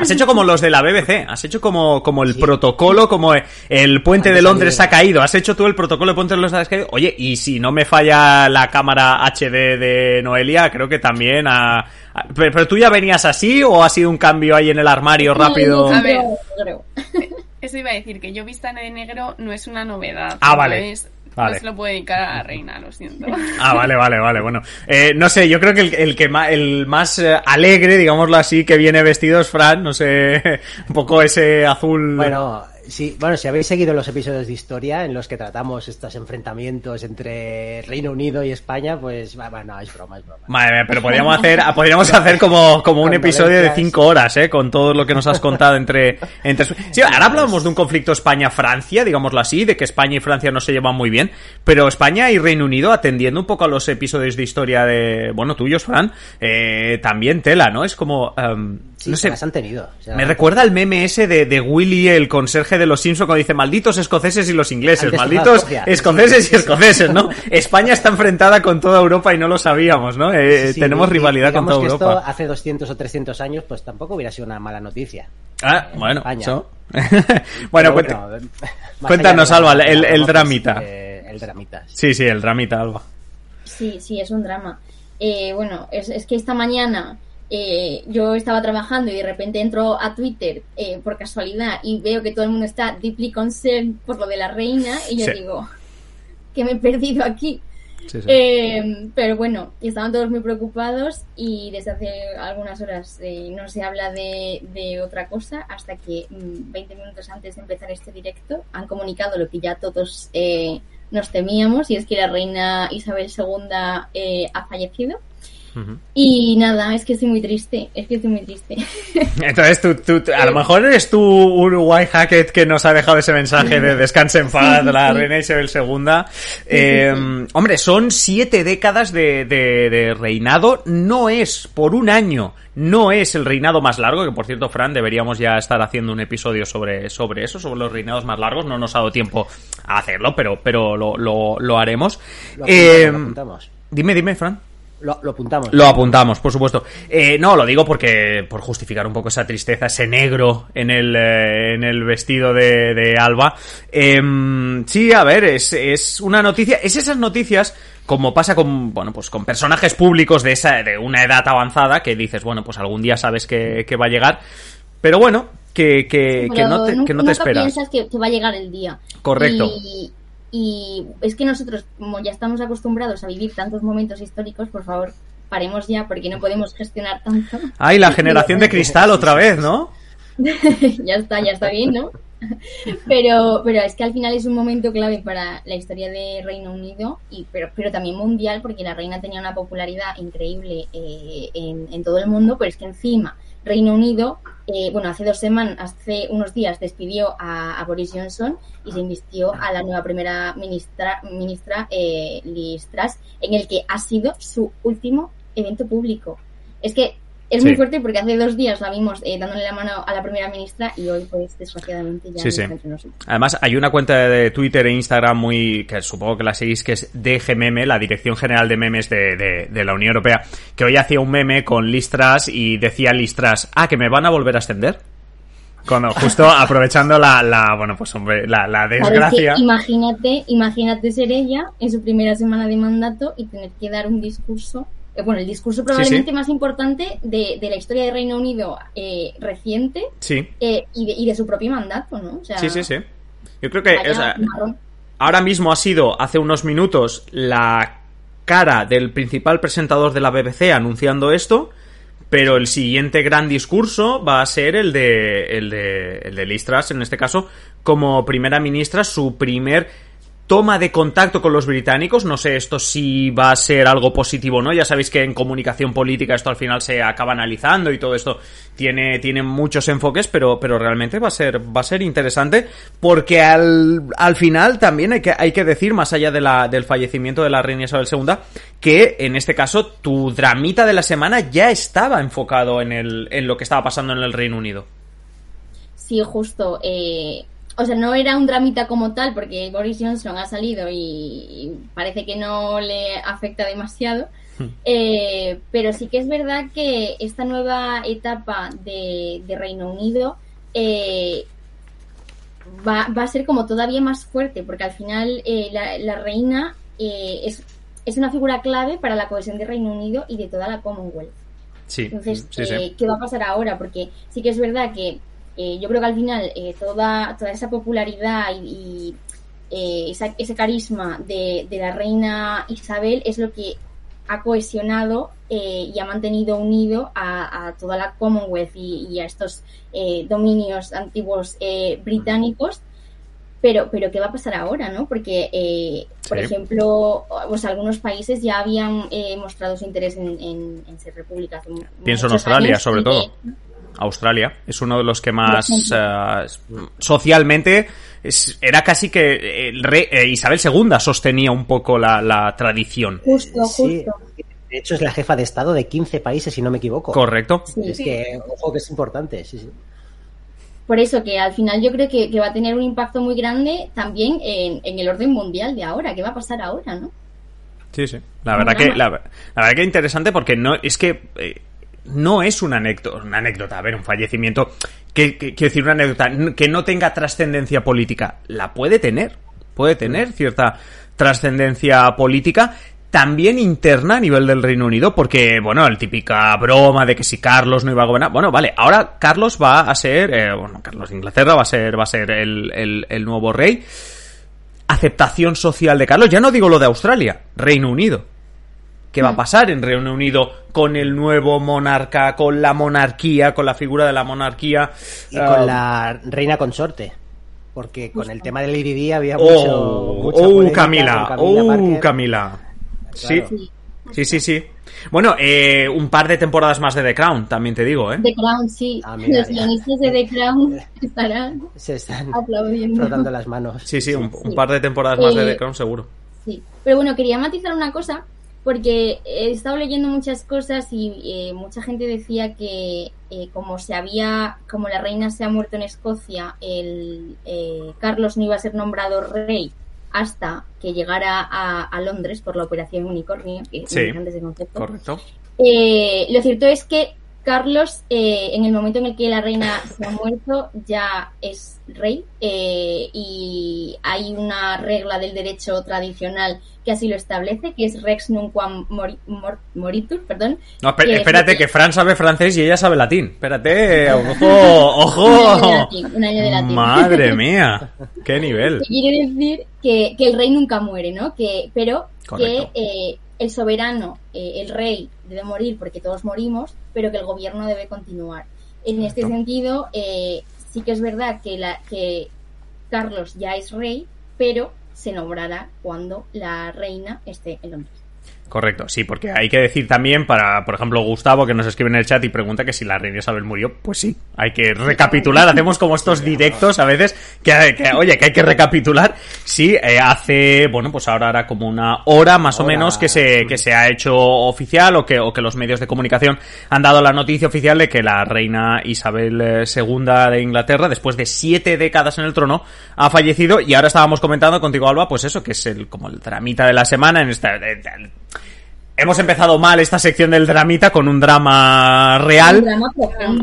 Speaker 1: Has hecho como los de la BBC, has hecho como, como el sí. protocolo, como el puente de Londres ha caído, has hecho tú el protocolo de puente de Londres ha caído. Oye, y si no me falla la cámara HD de Noelia, creo que también ha... Pero, pero tú ya venías así o ha sido un cambio ahí en el armario rápido?
Speaker 4: A ver, eso iba a decir, que yo vista de negro no es una novedad.
Speaker 1: Ah, vale.
Speaker 4: Es Vale. No se lo puede dedicar a la reina, lo siento.
Speaker 1: Ah, vale, vale, vale. Bueno, eh, no sé, yo creo que el, el que más, el más eh, alegre, digámoslo así, que viene vestido es Fran, no sé, un poco ese azul.
Speaker 2: Bueno, Sí, bueno, si habéis seguido los episodios de historia en los que tratamos estos enfrentamientos entre Reino Unido y España, pues bueno, es broma, es broma.
Speaker 1: Madre mía, pero podríamos hacer, podríamos hacer como, como un episodio de cinco horas, ¿eh? Con todo lo que nos has contado entre, entre... Sí, ahora hablamos de un conflicto España-Francia, digámoslo así, de que España y Francia no se llevan muy bien, pero España y Reino Unido, atendiendo un poco a los episodios de historia de, bueno, tuyos, Fran, eh, también tela, ¿no? Es como... Um,
Speaker 2: Sí,
Speaker 1: no sé,
Speaker 2: las han tenido. o sea,
Speaker 1: me recuerda el meme ese de, de Willy, el conserje de los Simpsons, cuando dice malditos escoceses y los ingleses,
Speaker 2: Antes
Speaker 1: malditos escoceses y escoceses, ¿no? España está enfrentada con toda Europa y no lo sabíamos, ¿no? Eh,
Speaker 2: sí, sí,
Speaker 1: tenemos
Speaker 2: y-
Speaker 1: rivalidad con toda
Speaker 2: que
Speaker 1: Europa.
Speaker 2: Esto hace 200 o 300 años, pues tampoco hubiera sido una mala noticia.
Speaker 1: Ah, bueno, eso. bueno, cuenta- cuéntanos, Alba, el- el dramita.
Speaker 2: eh, el dramita. sí.
Speaker 1: Sí, sí, el dramita, Alba.
Speaker 3: Sí, sí, es un drama. Eh, bueno, es, es que esta mañana eh, yo estaba trabajando y de repente entro a Twitter eh, por casualidad y veo que todo el mundo está deeply concerned por lo de la reina y yo
Speaker 1: Sí.
Speaker 3: digo, que me he perdido aquí.
Speaker 1: Sí, sí.
Speaker 3: Eh, pero bueno, estaban todos muy preocupados y desde hace algunas horas eh, no se habla de, de otra cosa hasta que mm, 20 minutos antes de empezar este directo han comunicado lo que ya todos eh, nos temíamos y es que la reina Isabel II eh, ha fallecido. Y nada, es que estoy muy triste, es que estoy muy triste.
Speaker 1: Entonces, tú, tú- tú- a lo mejor eres tú Uruguay Hackett que nos ha dejado ese mensaje de descanse en paz,
Speaker 3: Sí,
Speaker 1: la
Speaker 3: sí.
Speaker 1: reina Isabel II. Eh, hombre, son siete décadas de, de- de reinado. No es por un año, no es el reinado más largo, que por cierto, Fran, deberíamos ya estar haciendo un episodio sobre, sobre eso, sobre los reinados más largos. No nos ha dado tiempo a hacerlo, pero, pero lo, lo- lo haremos.
Speaker 2: Lo
Speaker 1: Eh,
Speaker 2: apuntamos, lo apuntamos.
Speaker 1: dime, dime, Fran.
Speaker 2: Lo, lo apuntamos.
Speaker 1: Lo apuntamos, por supuesto. Eh, no, lo digo porque, por justificar un poco esa tristeza, ese negro en el, eh, en el vestido de, de Alba. Em, sí, a ver, es, es una noticia, es esas noticias, como pasa con, bueno, pues con personajes públicos de esa, de una edad avanzada, que dices, bueno, pues algún día sabes que, que va a llegar. Pero bueno, que, que,
Speaker 3: Pero
Speaker 1: no te, que
Speaker 3: nunca-
Speaker 1: no te
Speaker 3: nunca
Speaker 1: esperas.
Speaker 3: piensas que, que va a llegar el día.
Speaker 1: Correcto.
Speaker 3: Y, y es que nosotros, como ya estamos acostumbrados a vivir tantos momentos históricos, por favor, paremos ya, porque no podemos gestionar tanto.
Speaker 1: Ay, la generación de cristal otra vez, ¿no?
Speaker 3: ya está, ya está bien, ¿no? Pero, pero es que al final es un momento clave para la historia de Reino Unido, y, pero, pero también mundial, porque la reina tenía una popularidad increíble eh, en, en todo el mundo, pero es que encima Reino Unido, eh, bueno, hace dos semanas, hace unos días despidió a, a Boris Johnson y se invistió a la nueva primera ministra, ministra eh, Liz Truss, en el que ha sido su último evento público. Es que es
Speaker 1: Sí.
Speaker 3: muy fuerte porque hace dos días la vimos eh, dándole la mano a la primera ministra y hoy, pues, desgraciadamente ya
Speaker 1: Sí,
Speaker 3: no
Speaker 1: sí.
Speaker 3: entre nosotros.
Speaker 1: Además, hay una cuenta de Twitter e Instagram muy, que supongo que la seguís, que es DGMeme, la Dirección General de Memes de, de- de la Unión Europea, que hoy hacía un meme con Listras y decía Listras, ah, que me van a volver a extender. Cuando, justo aprovechando la, la, bueno, pues hombre, la,
Speaker 3: que
Speaker 1: desgracia.
Speaker 3: imagínate, imagínate ser ella en su primera semana de mandato y tener que dar un discurso, bueno, el discurso probablemente más importante de, de la historia de Reino Unido eh, reciente
Speaker 1: Sí,
Speaker 3: eh, y, de, y de su propio mandato, ¿no? O sea,
Speaker 1: sí, sí, sí. Yo creo que, o sea, ahora mismo ha sido, hace unos minutos, la cara del principal presentador de la BBC anunciando esto, pero el siguiente gran discurso va a ser el de, el de, el de Liz Truss, en este caso, como primera ministra, su primer toma de contacto con los británicos. No sé esto si va a ser algo positivo o no. Ya sabéis que en comunicación política esto al final se acaba analizando y todo esto tiene, tiene muchos enfoques, pero, pero realmente va a ser, va a ser interesante porque al, al final también hay que, hay que decir, más allá de la, del fallecimiento de la reina Isabel II, que en este caso tu dramita de la semana ya estaba enfocado en, el, en lo que estaba pasando en el Reino Unido.
Speaker 3: Sí, justo. eh, o sea, no era un dramita como tal, porque Boris Johnson ha salido y, parece que no le afecta demasiado. Eh, pero sí que es verdad que esta nueva etapa de, de Reino Unido eh, va, va a ser como todavía más fuerte, porque al final eh, la, la reina eh, es, es una figura clave para la cohesión de Reino Unido y de toda la Commonwealth.
Speaker 1: Sí,
Speaker 3: Entonces,
Speaker 1: sí, sí.
Speaker 3: ¿qué va a pasar ahora? Porque sí que es verdad que eh, yo creo que al final eh, toda, toda esa popularidad y, y, eh, esa- ese carisma de, de la reina Isabel es lo que ha cohesionado eh, y ha mantenido unido a, toda la Commonwealth y, a estos eh, dominios antiguos eh, británicos. Pero, pero, ¿qué va a pasar ahora, no? Porque, por ejemplo, pues algunos países ya habían mostrado su interés en, ser república.
Speaker 1: Pienso en Australia, sobre todo. Australia es uno de los que más socialmente era casi que el rey, Isabel II sostenía un poco la, tradición.
Speaker 3: Justo, justo.
Speaker 2: De hecho, es la jefa de Estado de 15 países, si no me equivoco.
Speaker 1: Correcto.
Speaker 2: Es que, ojo, que es importante, sí, sí.
Speaker 3: Por eso que al final yo creo que, va a tener un impacto muy grande también en, el orden mundial de ahora. ¿Qué va a pasar ahora, no?
Speaker 1: Sí, sí. La verdad que la, verdad que interesante porque no es que eh, no es una anécdota, una anécdota, a ver, un fallecimiento que, quiero decir una anécdota que no tenga trascendencia política, la puede tener, puede tener cierta trascendencia política también interna a nivel del Reino Unido, porque, bueno, el típica broma de que si Carlos no iba a gobernar, bueno, vale, ahora Carlos va a ser, eh, bueno, Carlos de Inglaterra va a ser, va a ser el, el, nuevo rey. Aceptación social de Carlos, ya no digo lo de Australia, Reino Unido. ¿Qué va a mm. pasar en Reino Unido con el nuevo monarca, con la monarquía, con la figura de la monarquía?
Speaker 2: Y con um, la reina consorte porque con el tema de Lady Di había oh, mucho,
Speaker 1: oh, Camila, oh, Camila. Sí. Sí, sí, sí. Bueno, eh, un par de temporadas más de The Crown, también te digo, ¿eh?
Speaker 3: The Crown, sí. Ah, Los guionistas de The Crown estarán
Speaker 2: Se están aplaudiendo. frotando las manos.
Speaker 1: Sí, sí, un, par de temporadas más de The Crown, seguro.
Speaker 3: Sí. Pero bueno, quería matizar una cosa, porque he estado leyendo muchas cosas y eh, mucha gente decía que eh, como se había, como la reina se ha muerto en Escocia, el Carlos no iba a ser nombrado rey hasta que llegara a, Londres por la operación Unicornio, que
Speaker 1: sí, ese concepto. Correcto.
Speaker 3: Eh, lo cierto es que Carlos, eh, en el momento en el que la reina se ha muerto, ya es rey eh, y hay una regla del derecho tradicional que así lo establece, que es Rex Nunquam Moritur, perdón.
Speaker 1: No, espérate, que, Fran sabe francés y ella sabe latín. Espérate, ojo, ojo.
Speaker 3: Un año de latín.
Speaker 1: Madre mía, qué nivel.
Speaker 3: Quiere decir que, el rey nunca muere, ¿no? Que, pero que el soberano, el rey, debe morir porque todos morimos, pero que el gobierno debe continuar. En este sentido, eh, sí que es verdad que, la, que Carlos ya es rey, pero se nombrará cuando la reina esté en Londres.
Speaker 1: Correcto, sí, porque hay que decir también para, por ejemplo, Gustavo que nos escribe en el chat y pregunta que si la reina Isabel murió, pues sí, hay que recapitular, hacemos como estos directos a veces que, oye, que hay que recapitular. Sí, eh, hace, bueno, pues ahora era como una hora más o menos que se, que se ha hecho oficial o que, o que los medios de comunicación han dado la noticia oficial de que la reina Isabel II eh, de Inglaterra, después de siete décadas en el trono, ha fallecido. Y ahora estábamos comentando contigo, Alba, pues eso, que es el, como el tramita de la semana en esta, Hemos empezado mal esta sección del dramita con un drama real.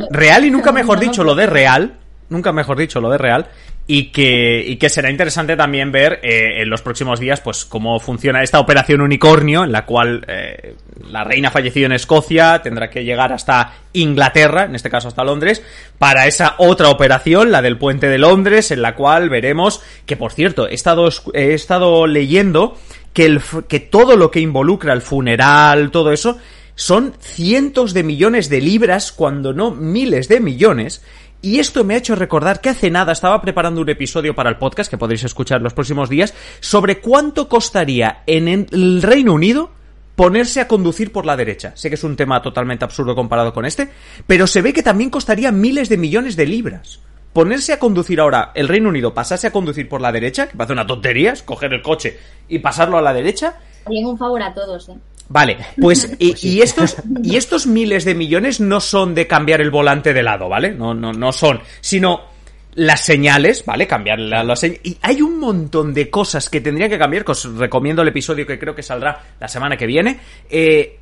Speaker 1: real y nunca mejor dicho lo de real. Nunca mejor dicho lo de real. Y que, y que será interesante también ver eh, en los próximos días pues cómo funciona esta operación unicornio en la cual eh, la reina ha fallecido en Escocia tendrá que llegar hasta Inglaterra, en este caso hasta Londres, para esa otra operación, la del puente de Londres, en la cual veremos que por cierto he estado, he estado leyendo que, el, que todo lo que involucra el funeral, todo eso, son cientos de millones de libras, cuando no miles de millones. Y esto me ha hecho recordar que hace nada estaba preparando un episodio para el podcast, que podréis escuchar los próximos días, sobre cuánto costaría en el Reino Unido ponerse a conducir por la derecha. Sé que es un tema totalmente absurdo comparado con este, pero se ve que también costaría miles de millones de libras ponerse a conducir ahora el Reino Unido, pasarse a conducir por la derecha, que parece una tontería, es coger el coche y pasarlo a la derecha.
Speaker 3: Harían un favor a todos, ¿eh?
Speaker 1: Vale, pues y, estos y estos miles de millones no son de cambiar el volante de lado, ¿vale? No no no son, sino las señales, ¿vale? Cambiar la, señal. Y hay un montón de cosas que tendrían que cambiar, que os recomiendo el episodio que creo que saldrá la semana que viene. Eh,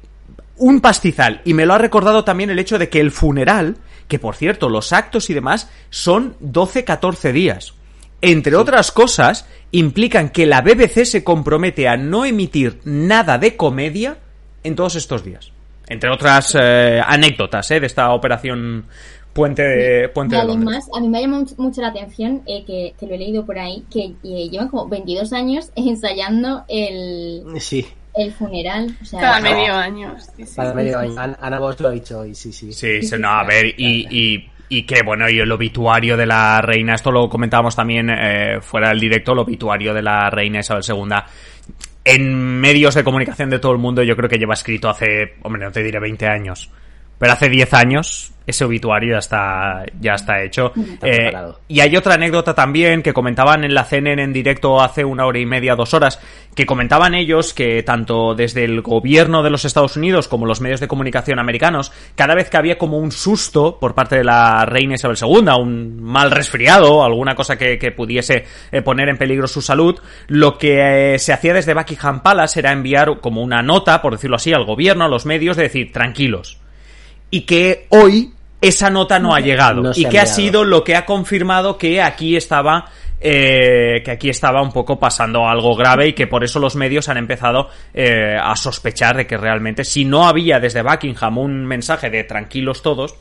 Speaker 1: un pastizal. Y me lo ha recordado también el hecho de que el funeral que por cierto, los actos y demás son 12-14 días. Entre otras cosas, implican que la BBC se compromete a no emitir nada de comedia en todos estos días. Entre otras eh, anécdotas eh, de esta operación Puente de, Puente
Speaker 3: además, a mí me ha llamado mucho la atención, eh, que, lo he leído por ahí, que llevan como 22 años ensayando el,
Speaker 2: sí.
Speaker 3: el funeral. O sea,
Speaker 4: Cada medio año. sí, sí.
Speaker 2: Para medio año. Ana, Ana Bosch lo ha dicho hoy, sí, sí.
Speaker 1: Sí, sí, no, a ver, y, y, y que bueno, y el obituario de la reina, esto lo comentábamos también eh, fuera del directo, el obituario de la reina Isabel II. En medios de comunicación de todo el mundo, yo creo que lleva escrito hace, hombre, no te diré 20 años, pero hace 10 años ese obituario ya está, ya está hecho.
Speaker 2: Está
Speaker 1: Eh, y hay otra anécdota también que comentaban en la CNN en directo hace una hora y media, dos horas, que comentaban ellos que tanto desde el gobierno de los Estados Unidos como los medios de comunicación americanos, cada vez que había como un susto por parte de la reina Isabel II, un mal resfriado, alguna cosa que, que pudiese eh, poner en peligro su salud, lo que eh, se hacía desde Buckingham Palace era enviar como una nota, por decirlo así, al gobierno, a los medios, de decir, tranquilos. Y que hoy esa nota no ha llegado.
Speaker 2: no
Speaker 1: y
Speaker 2: ha
Speaker 1: que ha
Speaker 2: enviado.
Speaker 1: sido lo que ha confirmado que aquí estaba eh, que aquí estaba un poco pasando algo grave y que por eso los medios han empezado eh, a sospechar de que realmente si no había desde Buckingham un mensaje de tranquilos todos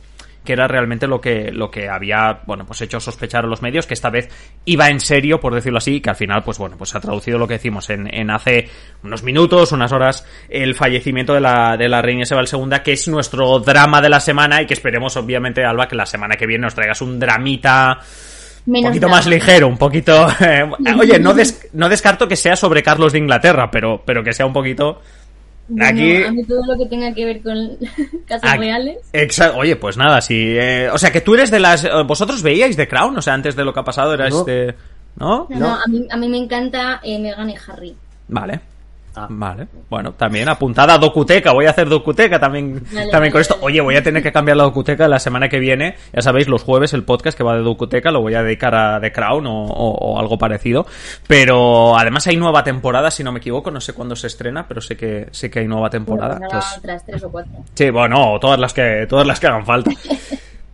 Speaker 1: que era realmente lo que lo que había bueno pues hecho sospechar a los medios que esta vez iba en serio por decirlo así y que al final pues bueno pues ha traducido lo que decimos en, en hace unos minutos unas horas el fallecimiento de la de la reina Isabel II que es nuestro drama de la semana y que esperemos obviamente Alba que la semana que viene nos traigas un dramita un poquito más ligero, un poquito... eh, oye, no, des- no descarto que sea sobre Carlos de Inglaterra, pero, pero que sea un poquito...
Speaker 3: Bueno,
Speaker 1: Aquí-
Speaker 3: A mí todo lo que tenga que ver con casas
Speaker 1: Aquí-
Speaker 3: reales.
Speaker 1: Exa- Oye, pues nada, sí. eh, o sea, que tú eres de las... eh, ¿Vosotros veíais The Crown? O sea, antes de lo que ha pasado eras
Speaker 2: No.
Speaker 1: de... ¿No?
Speaker 3: No, no, a, mí, a mí me encanta eh, Meghan y Harry.
Speaker 1: Vale.
Speaker 2: Ah.
Speaker 1: Vale, bueno, también apuntada a Docuteca, voy a hacer Docuteca también,
Speaker 3: Vale,
Speaker 1: también con esto. Oye, voy a tener que cambiar la Docuteca la semana que viene. Ya sabéis, los jueves el podcast que va de Docuteca lo voy a dedicar a The Crown o, o- o algo parecido. Pero además hay nueva temporada, si no me equivoco, no sé cuándo se estrena, pero sé que sé que hay nueva temporada.
Speaker 3: Bueno,
Speaker 1: Entonces-
Speaker 3: otras tres o cuatro.
Speaker 1: Sí, bueno, todas las que, todas las que hagan falta.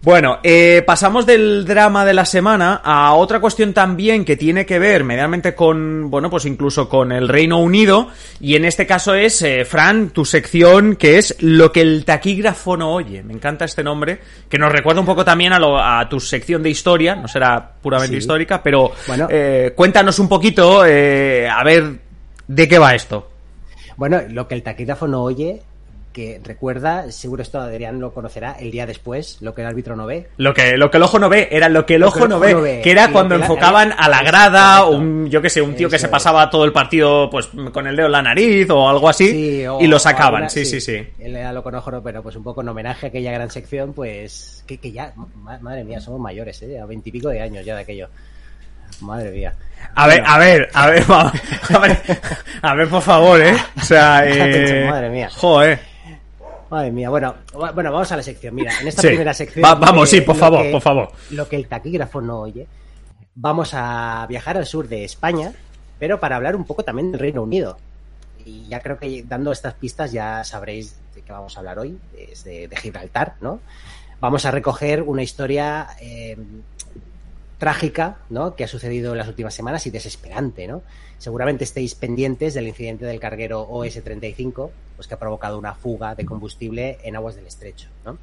Speaker 1: Bueno, eh, pasamos del drama de la semana a otra cuestión también que tiene que ver medianamente con, bueno, pues incluso con el Reino Unido. Y en este caso es, eh, Fran, tu sección que es lo que el taquígrafo no oye. Me encanta este nombre, que nos recuerda un poco también a, lo- a tu sección de historia. No será puramente
Speaker 2: Sí.
Speaker 1: histórica, pero
Speaker 2: Bueno.
Speaker 1: eh, cuéntanos un poquito, eh, a ver, de qué va esto.
Speaker 2: Bueno, lo que el taquígrafo no oye, que recuerda, seguro esto Adrián lo conocerá, el día después, lo que el árbitro no ve.
Speaker 1: Lo que, lo que el ojo no ve, era lo que el
Speaker 2: Lo
Speaker 1: ojo
Speaker 2: que el
Speaker 1: no
Speaker 2: ojo
Speaker 1: ve,
Speaker 2: no ve.
Speaker 1: que era cuando
Speaker 2: la-
Speaker 1: enfocaban a la grada,
Speaker 2: correcto.
Speaker 1: un, yo que sé, un tío que se pasaba todo el partido pues con el dedo en la nariz o algo así,
Speaker 2: Sí, o-
Speaker 1: y lo sacaban,
Speaker 2: alguna-
Speaker 1: sí, sí, sí.
Speaker 2: Él era lo conozco, pero pues un poco en homenaje a aquella gran sección, pues que, que ya, ma- madre mía, somos mayores, ¿eh? A veintipico de años ya de aquello. Madre mía.
Speaker 1: A ver,
Speaker 2: Bueno,
Speaker 1: a ver, a ver, va- a ver, a ver, por favor, eh. O sea, eh,
Speaker 2: Madre mía.
Speaker 1: Joder.
Speaker 2: Madre mía, bueno, bueno, vamos a la sección. Mira, en esta
Speaker 1: Sí.
Speaker 2: primera sección.
Speaker 1: Va- vamos, sí, por favor,
Speaker 2: que-
Speaker 1: por favor.
Speaker 2: Lo que el taquígrafo no oye. Vamos a viajar al sur de España, pero para hablar un poco también del Reino Unido. Y ya creo que dando estas pistas ya sabréis de qué vamos a hablar hoy, es de, de Gibraltar, ¿no? Vamos a recoger una historia eh, trágica, ¿no? Que ha sucedido en las últimas semanas y desesperante, ¿no? Seguramente estéis pendientes del incidente del carguero OS-35, pues que ha provocado una fuga de combustible en aguas del estrecho, ¿no?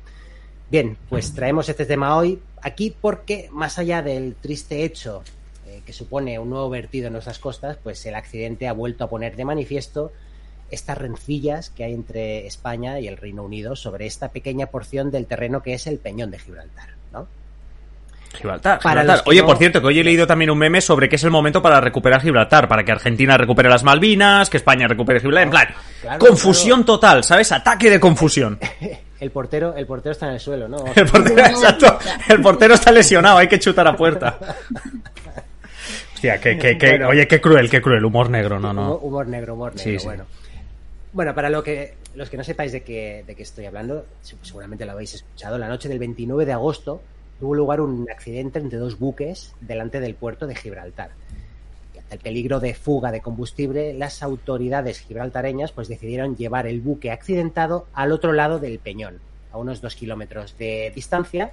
Speaker 2: Bien, pues traemos este tema hoy aquí porque más allá del triste hecho eh, que supone un nuevo vertido en nuestras costas, pues el accidente ha vuelto a poner de manifiesto estas rencillas que hay entre España y el Reino Unido sobre esta pequeña porción del terreno que es el Peñón de Gibraltar.
Speaker 1: Gibraltar, Oye,
Speaker 2: no-
Speaker 1: por cierto, que hoy he leído también un meme sobre que es el momento para recuperar Gibraltar, para que Argentina recupere las Malvinas, que España recupere Gibraltar. En plan,
Speaker 2: Claro,
Speaker 1: confusión total, ¿sabes? Ataque de confusión.
Speaker 2: El portero, el portero está en el suelo, ¿no?
Speaker 1: El portero, exacto, el portero está lesionado, hay que chutar a puerta. Hostia, que, que, que-
Speaker 2: Bueno.
Speaker 1: oye, qué cruel, qué cruel, humor negro, no,
Speaker 2: Humor,
Speaker 1: no.
Speaker 2: humor negro, humor negro,
Speaker 1: Sí, sí.
Speaker 2: bueno. Bueno, para lo que, los que no sepáis de qué, de qué estoy hablando, se- seguramente lo habéis escuchado, la noche del 29 de agosto tuvo lugar un accidente entre dos buques delante del puerto de Gibraltar. Y ante el peligro de fuga de combustible, las autoridades gibraltareñas pues decidieron llevar el buque accidentado al otro lado del peñón, a unos dos kilómetros de distancia,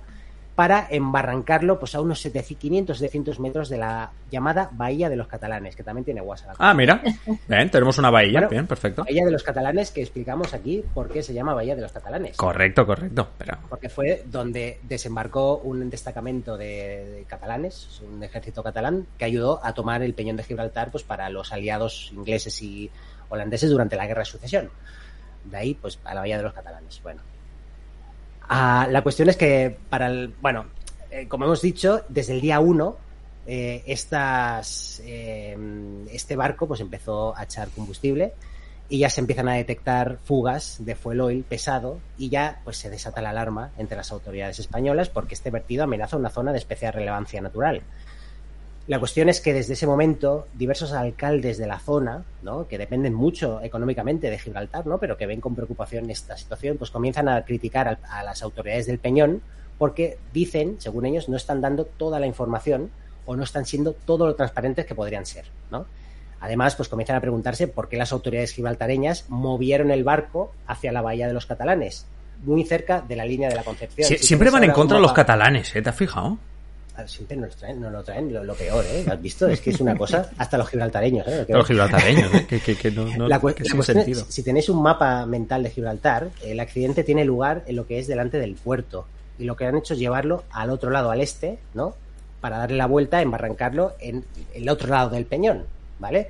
Speaker 2: para embarrancarlo pues a unos 500-700 metros de la llamada Bahía de los Catalanes, que también tiene WhatsApp.
Speaker 1: Ah, mira. Bien, tenemos una bahía,
Speaker 2: Bueno,
Speaker 1: bien, perfecto.
Speaker 2: Bahía de los Catalanes, que explicamos aquí por qué se llama Bahía de los Catalanes.
Speaker 1: Correcto, correcto. Espera.
Speaker 2: Porque fue donde desembarcó un destacamento de, de catalanes, un ejército catalán, que ayudó a tomar el peñón de Gibraltar pues para los aliados ingleses y holandeses durante la guerra de sucesión. De ahí, pues, a la bahía de los catalanes. Bueno. Ah, la cuestión es que, para el. Bueno, eh, como hemos dicho, desde el día 1, eh, estas, eh, este barco pues empezó a echar combustible y ya se empiezan a detectar fugas de fuel oil pesado y ya pues se desata la alarma entre las autoridades españolas porque este vertido amenaza una zona de especial relevancia natural. La cuestión es que desde ese momento diversos alcaldes de la zona, ¿no? que dependen mucho económicamente de Gibraltar, ¿no? pero que ven con preocupación esta situación, pues comienzan a criticar a, a las autoridades del Peñón porque dicen, según ellos, no están dando toda la información o no están siendo todo lo transparentes que podrían ser, ¿no? Además, pues comienzan a preguntarse por qué las autoridades gibraltareñas movieron el barco hacia la bahía de los catalanes, muy cerca de la línea de la Concepción.
Speaker 1: Si siempre van en contra de los catalanes, ¿eh? ¿Te has fijado?
Speaker 2: Ah, siempre nos traen, no lo traen lo, lo, peor, ¿eh? ¿Has visto? Es que es una cosa, hasta los gibraltareños, ¿eh?
Speaker 1: Los gibraltareños, ¿eh? que, que, que no, no
Speaker 2: la,
Speaker 1: que
Speaker 2: la sentido. si tenéis un mapa mental de Gibraltar, el accidente tiene lugar en lo que es delante del puerto. Y lo que han hecho es llevarlo al otro lado, al este, ¿no? Para darle la vuelta, embarrancarlo en el otro lado del peñón, ¿vale?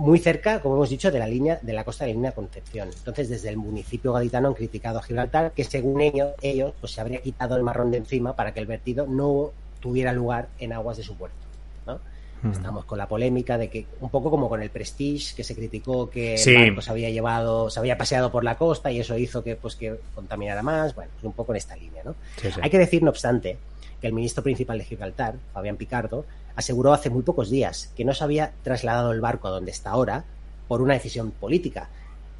Speaker 2: muy cerca, como hemos dicho, de la línea de la costa de la línea de Concepción. Entonces, desde el municipio gaditano han criticado a Gibraltar que, según ellos, ellos pues se habría quitado el marrón de encima para que el vertido no tuviera lugar en aguas de su puerto. ¿no? Hmm. Estamos con la polémica de que, un poco como con el Prestige, que se criticó que
Speaker 1: Sí.
Speaker 2: el barco se había llevado, se había paseado por la costa y eso hizo que, pues, que contaminara más. Bueno, pues un poco en esta línea, ¿no?
Speaker 1: Sí, sí.
Speaker 2: Hay que decir, no obstante, que el ministro principal de Gibraltar, Fabián Picardo, aseguró hace muy pocos días que no se había trasladado el barco a donde está ahora por una decisión política,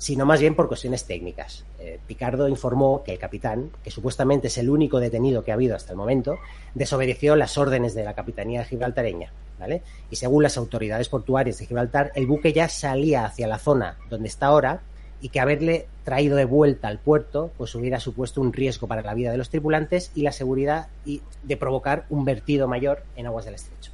Speaker 2: sino más bien por cuestiones técnicas. Eh, Picardo informó que el capitán, que supuestamente es el único detenido que ha habido hasta el momento, desobedeció las órdenes de la capitanía gibraltareña. ¿vale? Y según las autoridades portuarias de Gibraltar, el buque ya salía hacia la zona donde está ahora y que haberle traído de vuelta al puerto pues hubiera supuesto un riesgo para la vida de los tripulantes y la seguridad y de provocar un vertido mayor en aguas del estrecho.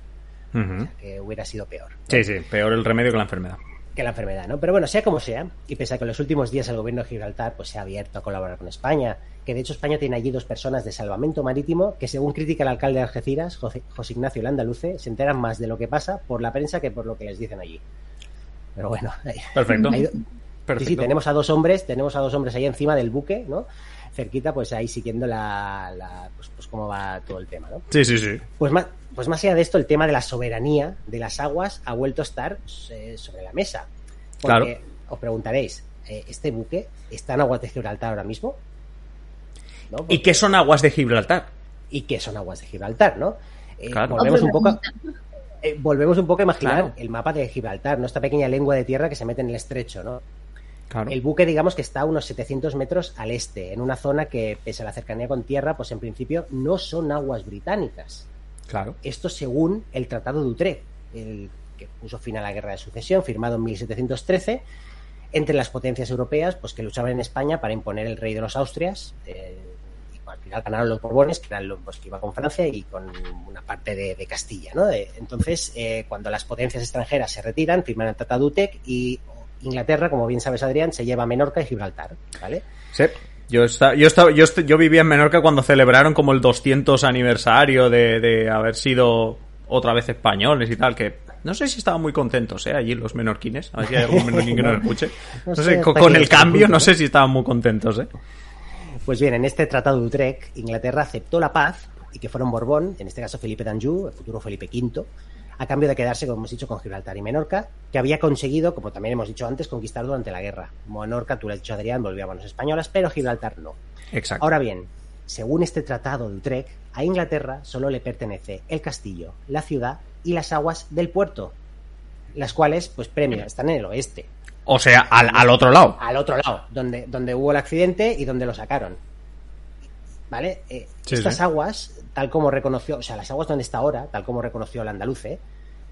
Speaker 1: Uh
Speaker 2: O sea, que hubiera sido peor. ¿no?
Speaker 1: Sí, sí, peor el remedio que la enfermedad.
Speaker 2: Que la enfermedad, ¿no? Pero bueno, sea como sea, y pese a que en los últimos días el gobierno de Gibraltar pues, se ha abierto a colaborar con España, que de hecho España tiene allí dos personas de salvamento marítimo que según critica el alcalde de Algeciras, José, José Ignacio Landaluce, se enteran más de lo que pasa por la prensa que por lo que les dicen allí. Pero bueno, ahí,
Speaker 1: Perfecto.
Speaker 2: ahí-
Speaker 1: Perfecto.
Speaker 2: Sí, sí, tenemos a dos hombres, tenemos a dos hombres ahí encima del buque, ¿no? Cerquita, pues ahí siguiendo la, la- pues, pues cómo va todo el tema, ¿no?
Speaker 1: Sí, sí, sí.
Speaker 2: Pues más, pues más allá de esto, el tema de la soberanía de las aguas ha vuelto a estar eh, sobre la mesa. Porque
Speaker 1: Claro.
Speaker 2: os preguntaréis, eh, ¿este buque está en aguas de Gibraltar ahora mismo? ¿No?
Speaker 1: ¿Y qué son aguas de Gibraltar?
Speaker 2: ¿Y qué son aguas de Gibraltar, no? Eh,
Speaker 1: Claro.
Speaker 2: Volvemos un poco a, eh, volvemos un poco a imaginar
Speaker 1: Claro.
Speaker 2: el mapa de Gibraltar, ¿no? Esta pequeña lengua de tierra que se mete en el estrecho, ¿no?
Speaker 1: Claro.
Speaker 2: El buque, digamos que está a unos 700 metros al este, en una zona que, pese a la cercanía con tierra, pues en principio no son aguas británicas.
Speaker 1: Claro.
Speaker 2: Esto según el Tratado de Utrecht, el que puso fin a la Guerra de Sucesión, firmado en 1713, entre las potencias europeas pues que luchaban en España para imponer el rey de los Austrias. eh, y al final ganaron los Borbones, que eran los pues, que iban con Francia y con una parte de, de Castilla. ¿no? De- entonces, eh, cuando las potencias extranjeras se retiran, firman el Tratado de Utrecht y Inglaterra, como bien sabes Adrián, se lleva a Menorca y Gibraltar. ¿vale?
Speaker 1: Sí. Yo, esta- yo, estaba- yo, est- yo vivía en Menorca cuando celebraron como el 200 aniversario de, de haber sido otra vez españoles y tal, que no sé si estaban muy contentos, ¿eh? Allí los menorquines. A ver si hay algún menorquín que nos escuche.
Speaker 2: No
Speaker 1: No
Speaker 2: sé
Speaker 1: sé, con, el cambio
Speaker 2: punto,
Speaker 1: ¿no? sé si estaban muy contentos, ¿eh?
Speaker 2: Pues bien, en este Tratado de Utrecht, Inglaterra aceptó la paz y que fueron Borbón, en este caso Felipe d'Anjou, el futuro Felipe V, a cambio de quedarse, como hemos dicho, con Gibraltar y Menorca, que había conseguido, como también hemos dicho antes, conquistar durante la guerra. Menorca, tú lo has dicho Adrián, volvió a manos españolas, pero Gibraltar no.
Speaker 1: Exacto.
Speaker 2: Ahora bien, según este Tratado de Utrecht, a Inglaterra solo le pertenece el castillo, la ciudad y las aguas del puerto, las cuales, pues premio, están en el oeste,
Speaker 1: o sea, al, al otro lado.
Speaker 2: al otro lado, donde, donde hubo el accidente y donde lo sacaron. ¿Vale? Eh,
Speaker 1: Sí,
Speaker 2: estas
Speaker 1: sí.
Speaker 2: aguas, tal como reconoció, o sea, las aguas donde está ahora, tal como reconoció el andaluce,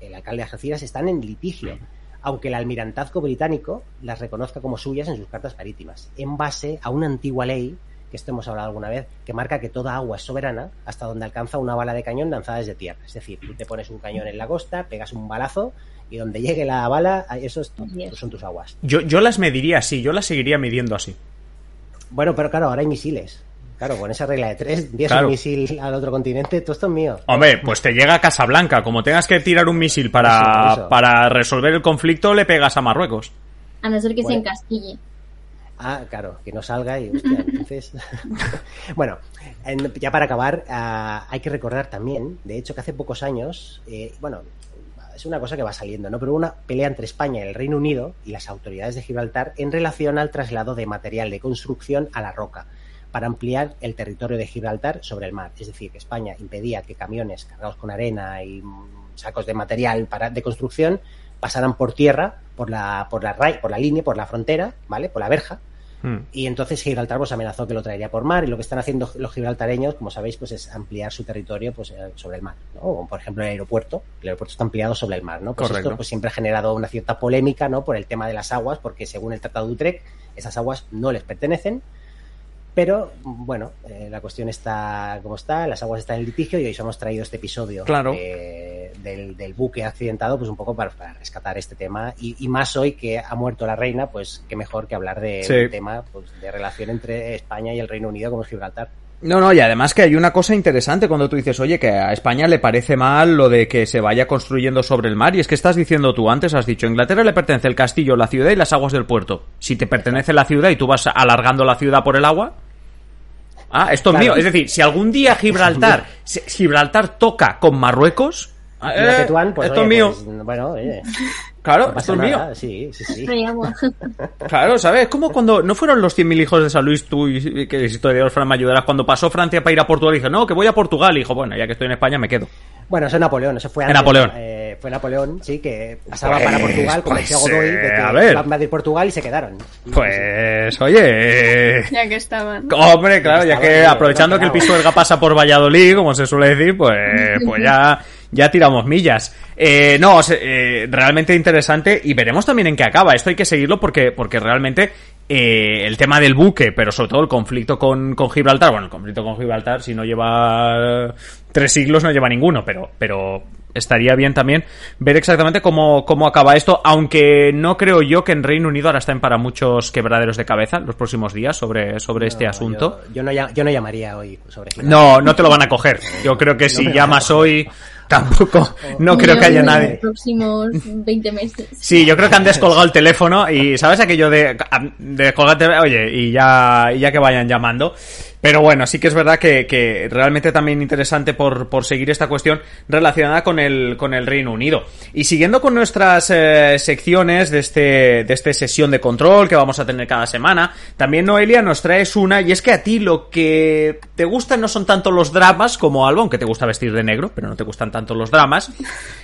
Speaker 2: el alcalde de Algeciras, están en litigio, aunque el almirantazgo británico las reconozca como suyas en sus cartas marítimas, en base a una antigua ley, que esto hemos hablado alguna vez, que marca que toda agua es soberana hasta donde alcanza una bala de cañón lanzada desde tierra. Es decir, tú te pones un cañón en la costa, pegas un balazo y donde llegue la bala, eso es- son tus aguas.
Speaker 1: Yo, yo las mediría así, yo las seguiría midiendo así.
Speaker 2: Bueno, pero claro, ahora hay misiles. Claro, con esa regla de tres, envías
Speaker 1: Claro.
Speaker 2: un misil al otro continente, todo esto es mío.
Speaker 1: Hombre, pues te llega a Casablanca. Como tengas que tirar un misil para,
Speaker 2: eso.
Speaker 1: para resolver el conflicto, le pegas a Marruecos.
Speaker 3: A no ser que se encasquille.
Speaker 2: Ah, claro, que no salga y entonces. bueno, ya para acabar, ah, hay que recordar también, de hecho, que hace pocos años, eh, bueno, es una cosa que va saliendo, ¿no? Pero hubo una pelea entre España y el Reino Unido y las autoridades de Gibraltar en relación al traslado de material de construcción a la roca para ampliar el territorio de Gibraltar sobre el mar. Es decir, que España impedía que camiones cargados con arena y sacos de material para, de construcción pasaran por tierra, por la, por la, por la línea, por la frontera, ¿vale? Por la verja, Hmm. Y entonces Gibraltar pues, amenazó que lo traería por mar y lo que están haciendo los gibraltareños, como sabéis, pues es ampliar su territorio pues, eh, sobre el mar. ¿no? por ejemplo el aeropuerto. El aeropuerto está ampliado sobre el mar. ¿no? Pues esto pues, siempre ha generado una cierta polémica ¿no? por el tema de las aguas, porque según el Tratado de Utrecht, esas aguas no les pertenecen pero bueno, eh, la cuestión está como está, las aguas están en litigio y hoy hemos traído este episodio del, buque accidentado, pues un poco para, rescatar este tema. Y, más hoy que ha muerto la reina, pues qué mejor que hablar de tema pues, de relación entre España y el Reino Unido como Gibraltar.
Speaker 1: No, no, y además que hay una cosa interesante cuando tú dices, oye, que a España le parece mal lo de que se vaya construyendo sobre el mar, y es que estás diciendo tú antes, has dicho, Inglaterra le pertenece el castillo, la ciudad y las aguas del puerto. Si te pertenece la ciudad y tú vas alargando la ciudad por el agua, Ah, esto es mío. Es decir, si algún día Gibraltar, Gibraltar toca con Marruecos,
Speaker 2: eh, pues, esto es mío.
Speaker 1: Pues, bueno, Claro, esto es mío.
Speaker 2: Sí, sí, sí.
Speaker 1: claro, ¿sabes? Como cuando no fueron los 100.000 hijos de San Luis, tú y que historiadores Fran me ayudarás, cuando pasó Francia para ir a Portugal, y dije, no, que voy a Portugal. Y dijo, bueno, ya que estoy en España, me quedo.
Speaker 2: Bueno, eso es Napoleón, eso fue antes.
Speaker 1: Napoleón.
Speaker 2: Eh, fue Napoleón, sí, que pasaba para pues, Portugal, como decía pues, Godoy, de que a ver. a Portugal y se quedaron.
Speaker 1: Pues, oye.
Speaker 4: Ya que estaban.
Speaker 1: Hombre, claro, ya que aprovechando que el Pisuerga pasa por Valladolid, como se suele decir, pues, pues ya, ya tiramos millas. Eh, no, eh, realmente interesante y veremos también en qué acaba. Esto hay que seguirlo porque, porque realmente eh, el tema del buque, pero sobre todo el conflicto con, con, Gibraltar. Bueno, el conflicto con Gibraltar, si no lleva tres siglos, no lleva ninguno, pero, pero estaría bien también ver exactamente cómo, cómo acaba esto, aunque no creo yo que en Reino Unido ahora estén para muchos quebraderos de cabeza los próximos días sobre, sobre este asunto.
Speaker 2: Yo, no, yo no llamaría hoy sobre
Speaker 1: No, no te lo van a coger. Yo creo que si llamas hoy tampoco, no creo que haya nadie. En
Speaker 3: los próximos 20 meses.
Speaker 1: Sí, yo creo que han descolgado el teléfono y, ¿sabes aquello de, de oye, y ya, y ya que vayan llamando? Pero bueno, sí que es verdad que, que realmente también interesante por, por, seguir esta cuestión relacionada con el, con el Reino Unido. Y siguiendo con nuestras eh, secciones de este, de este sesión de control que vamos a tener cada semana, también Noelia nos traes una, y es que a ti lo que te gustan no son tanto los dramas como Alba, aunque te gusta vestir de negro, pero no te gustan tanto los dramas,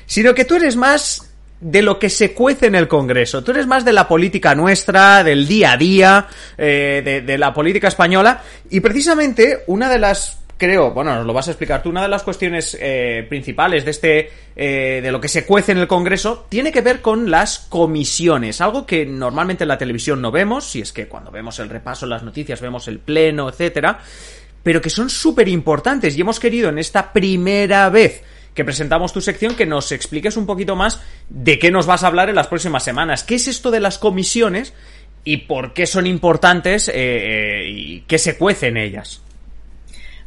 Speaker 1: sino que tú eres más de lo que se cuece en el Congreso. Tú eres más de la política nuestra, del día a día, eh, de, la política española. Y precisamente una de las creo, bueno, nos lo vas a explicar tú, una de las cuestiones eh, principales de este, eh, de lo que se cuece en el Congreso, tiene que ver con las comisiones, algo que normalmente en la televisión no vemos, si es que cuando vemos el repaso en las noticias vemos el pleno, etcétera, pero que son súper importantes y hemos querido en esta primera vez que presentamos tu sección, que nos expliques un poquito más de qué nos vas a hablar en las próximas semanas. ¿Qué es esto de las comisiones y por qué son importantes eh, eh, y qué se cuece en ellas?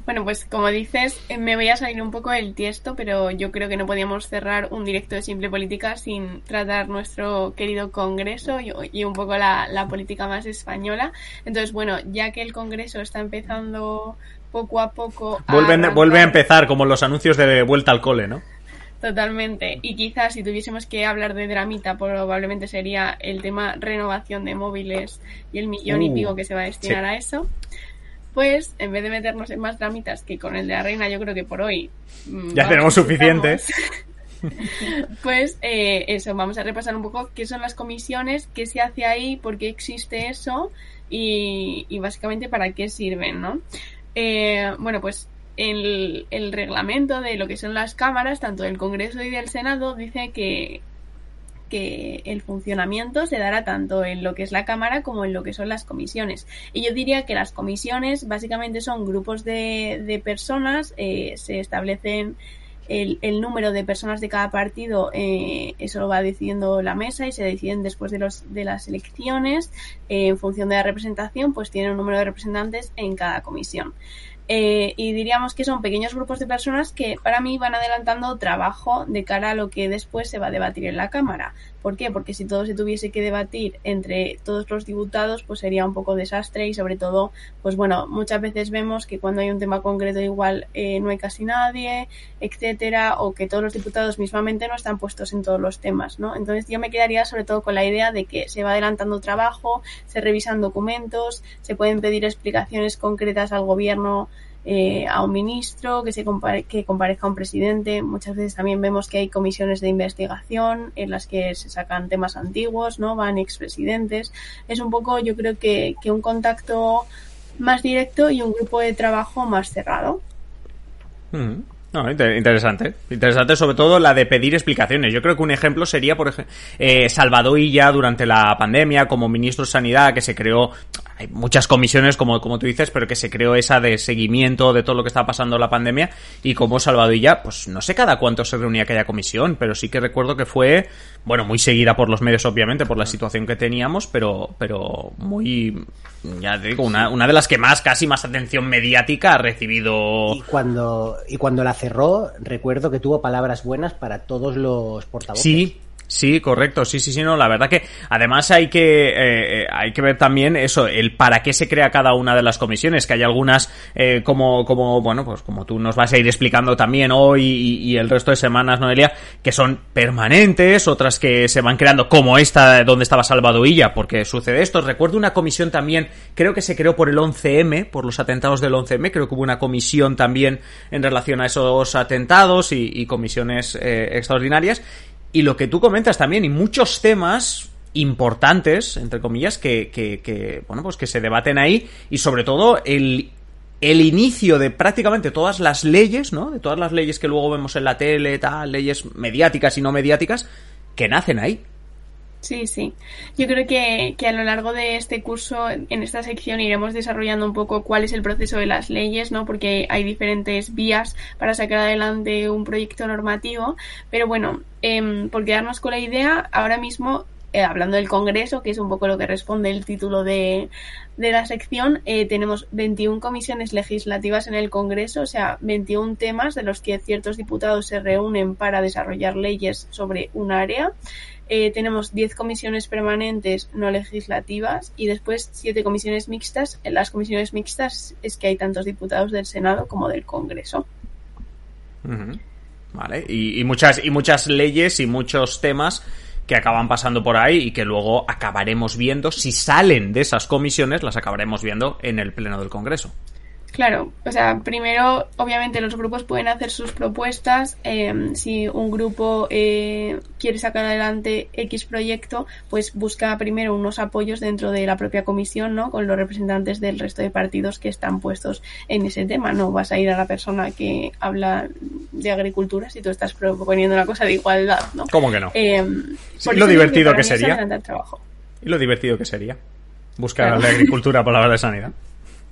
Speaker 4: Bueno, pues como dices, eh, me voy a salir un poco del tiesto, pero yo creo que no podíamos cerrar un directo de Simple Política sin tratar nuestro querido Congreso y, un poco la, la, política más española. Entonces, bueno, ya que el Congreso está empezando poco a poco.
Speaker 1: vuelve a empezar como los anuncios de vuelta al cole, ¿no?
Speaker 4: Totalmente. Y quizás si tuviésemos que hablar de dramita, probablemente sería el tema renovación de móviles y el millón y uh, pico que se va a destinar a eso. Pues en vez de meternos en más dramitas que con el de la reina, yo creo que por hoy.
Speaker 1: Mm, ya tenemos suficiente.
Speaker 4: pues eh, eso, vamos a repasar un poco qué son las comisiones, qué se hace ahí, por qué existe eso y, y básicamente para qué sirven, ¿no? Eh, bueno, pues el, el, reglamento de lo que son las cámaras, tanto del Congreso y del Senado, dice que, que el funcionamiento se dará tanto en lo que es la Cámara como en lo que son las comisiones. Y yo diría que las comisiones básicamente son grupos de, de personas, eh, se establecen el, el, número de personas de cada partido, eh, eso lo va decidiendo la mesa y se deciden después de, los, de las elecciones. Eh, en función de la representación, pues tiene un número de representantes en cada comisión. Eh, y diríamos que son pequeños grupos de personas que para mí van adelantando trabajo de cara a lo que después se va a debatir en la Cámara. ¿Por qué? Porque si todo se tuviese que debatir entre todos los diputados, pues sería un poco desastre y sobre todo, pues bueno, muchas veces vemos que cuando hay un tema concreto igual eh, no hay casi nadie, etcétera, o que todos los diputados mismamente no están puestos en todos los temas, ¿no? Entonces yo me quedaría sobre todo con la idea de que se va adelantando trabajo, se revisan documentos, se pueden pedir explicaciones concretas al gobierno eh, a un ministro, que se que comparezca un presidente. Muchas veces también vemos que hay comisiones de investigación en las que se sacan temas antiguos, ¿no? Van expresidentes. Es un poco, yo creo que, que un contacto más directo y un grupo de trabajo más cerrado.
Speaker 1: Mm. Interesante. Interesante sobre todo la de pedir explicaciones. Yo creo que un ejemplo sería, por ejemplo, eh, Salvador Illa durante la pandemia como ministro de Sanidad que se creó, hay muchas comisiones como, como tú dices, pero que se creó esa de seguimiento de todo lo que estaba pasando en la pandemia y como Salvador Illa, pues no sé cada cuánto se reunía aquella comisión, pero sí que recuerdo que fue, bueno, muy seguida por los medios obviamente por la situación que teníamos, pero, pero muy, ya te digo, una, una de las que más, casi más atención mediática ha recibido.
Speaker 2: Y cuando, y cuando la cerró, recuerdo que tuvo palabras buenas para todos los portavoces.
Speaker 1: Sí, Sí, correcto, sí, sí, sí, no, la verdad que además hay que eh, eh, hay que ver también eso, el para qué se crea cada una de las comisiones, que hay algunas eh, como como bueno, pues como tú nos vas a ir explicando también hoy y, el resto de semanas, Noelia, que son permanentes, otras que se van creando como esta donde estaba Salvador Illa, porque sucede esto. Recuerdo una comisión también, creo que se creó por el 11M, por los atentados del 11M, creo que hubo una comisión también en relación a esos atentados y, y comisiones extraordinarias y lo que tú comentas también, y muchos temas importantes, entre comillas, que, que, que, bueno, pues que se debaten ahí, y sobre todo el, el inicio de prácticamente todas las leyes, ¿no? De todas las leyes que luego vemos en la tele, tal, leyes mediáticas y no mediáticas, que nacen ahí.
Speaker 4: Sí, sí. Yo creo que, que, a lo largo de este curso, en esta sección, iremos desarrollando un poco cuál es el proceso de las leyes, ¿no? Porque hay diferentes vías para sacar adelante un proyecto normativo. Pero bueno, eh, por quedarnos con la idea, ahora mismo, eh, hablando del Congreso, que es un poco lo que responde el título de, de la sección, eh, tenemos 21 comisiones legislativas en el Congreso, o sea, 21 temas de los que ciertos diputados se reúnen para desarrollar leyes sobre un área. Eh, tenemos 10 comisiones permanentes no legislativas y después 7 comisiones mixtas. En las comisiones mixtas es que hay tantos diputados del Senado como del Congreso.
Speaker 1: Vale, y, muchas, y muchas leyes y muchos temas que acaban pasando por ahí y que luego acabaremos viendo, si salen de esas comisiones, las acabaremos viendo en el Pleno del Congreso.
Speaker 4: Claro, o sea, primero, obviamente los grupos pueden hacer sus propuestas. Em, si un grupo eh, quiere sacar adelante X proyecto, pues busca primero unos apoyos dentro de la propia comisión, ¿no? Con los representantes del resto de partidos que están puestos en ese tema. No vas a ir a la persona que habla de agricultura si tú estás proponiendo una cosa de igualdad, ¿no?
Speaker 1: ¿Cómo que no? Em, lo divertido que sería. Y lo divertido que sería. Buscar la agricultura por la de sanidad.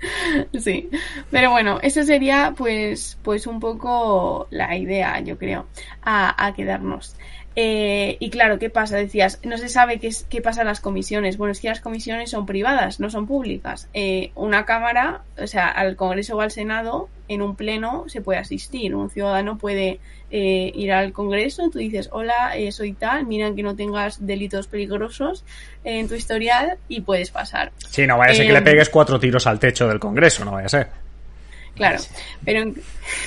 Speaker 4: Sí, pero bueno, eso sería pues, pues un poco la idea, yo creo, a, a quedarnos. Eh, y claro, ¿qué pasa? Decías, no se sabe qué, es, qué pasa en las comisiones. Bueno, es que las comisiones son privadas, no son públicas. Eh, una Cámara, o sea, al Congreso o al Senado, en un pleno se puede asistir. Un ciudadano puede eh, ir al Congreso, tú dices, hola, soy tal, miran que no tengas delitos peligrosos en tu historial y puedes pasar.
Speaker 1: Sí, no vaya a ser que le pegues cuatro tiros al techo del Congreso, no vaya a ser.
Speaker 4: Claro, pero en,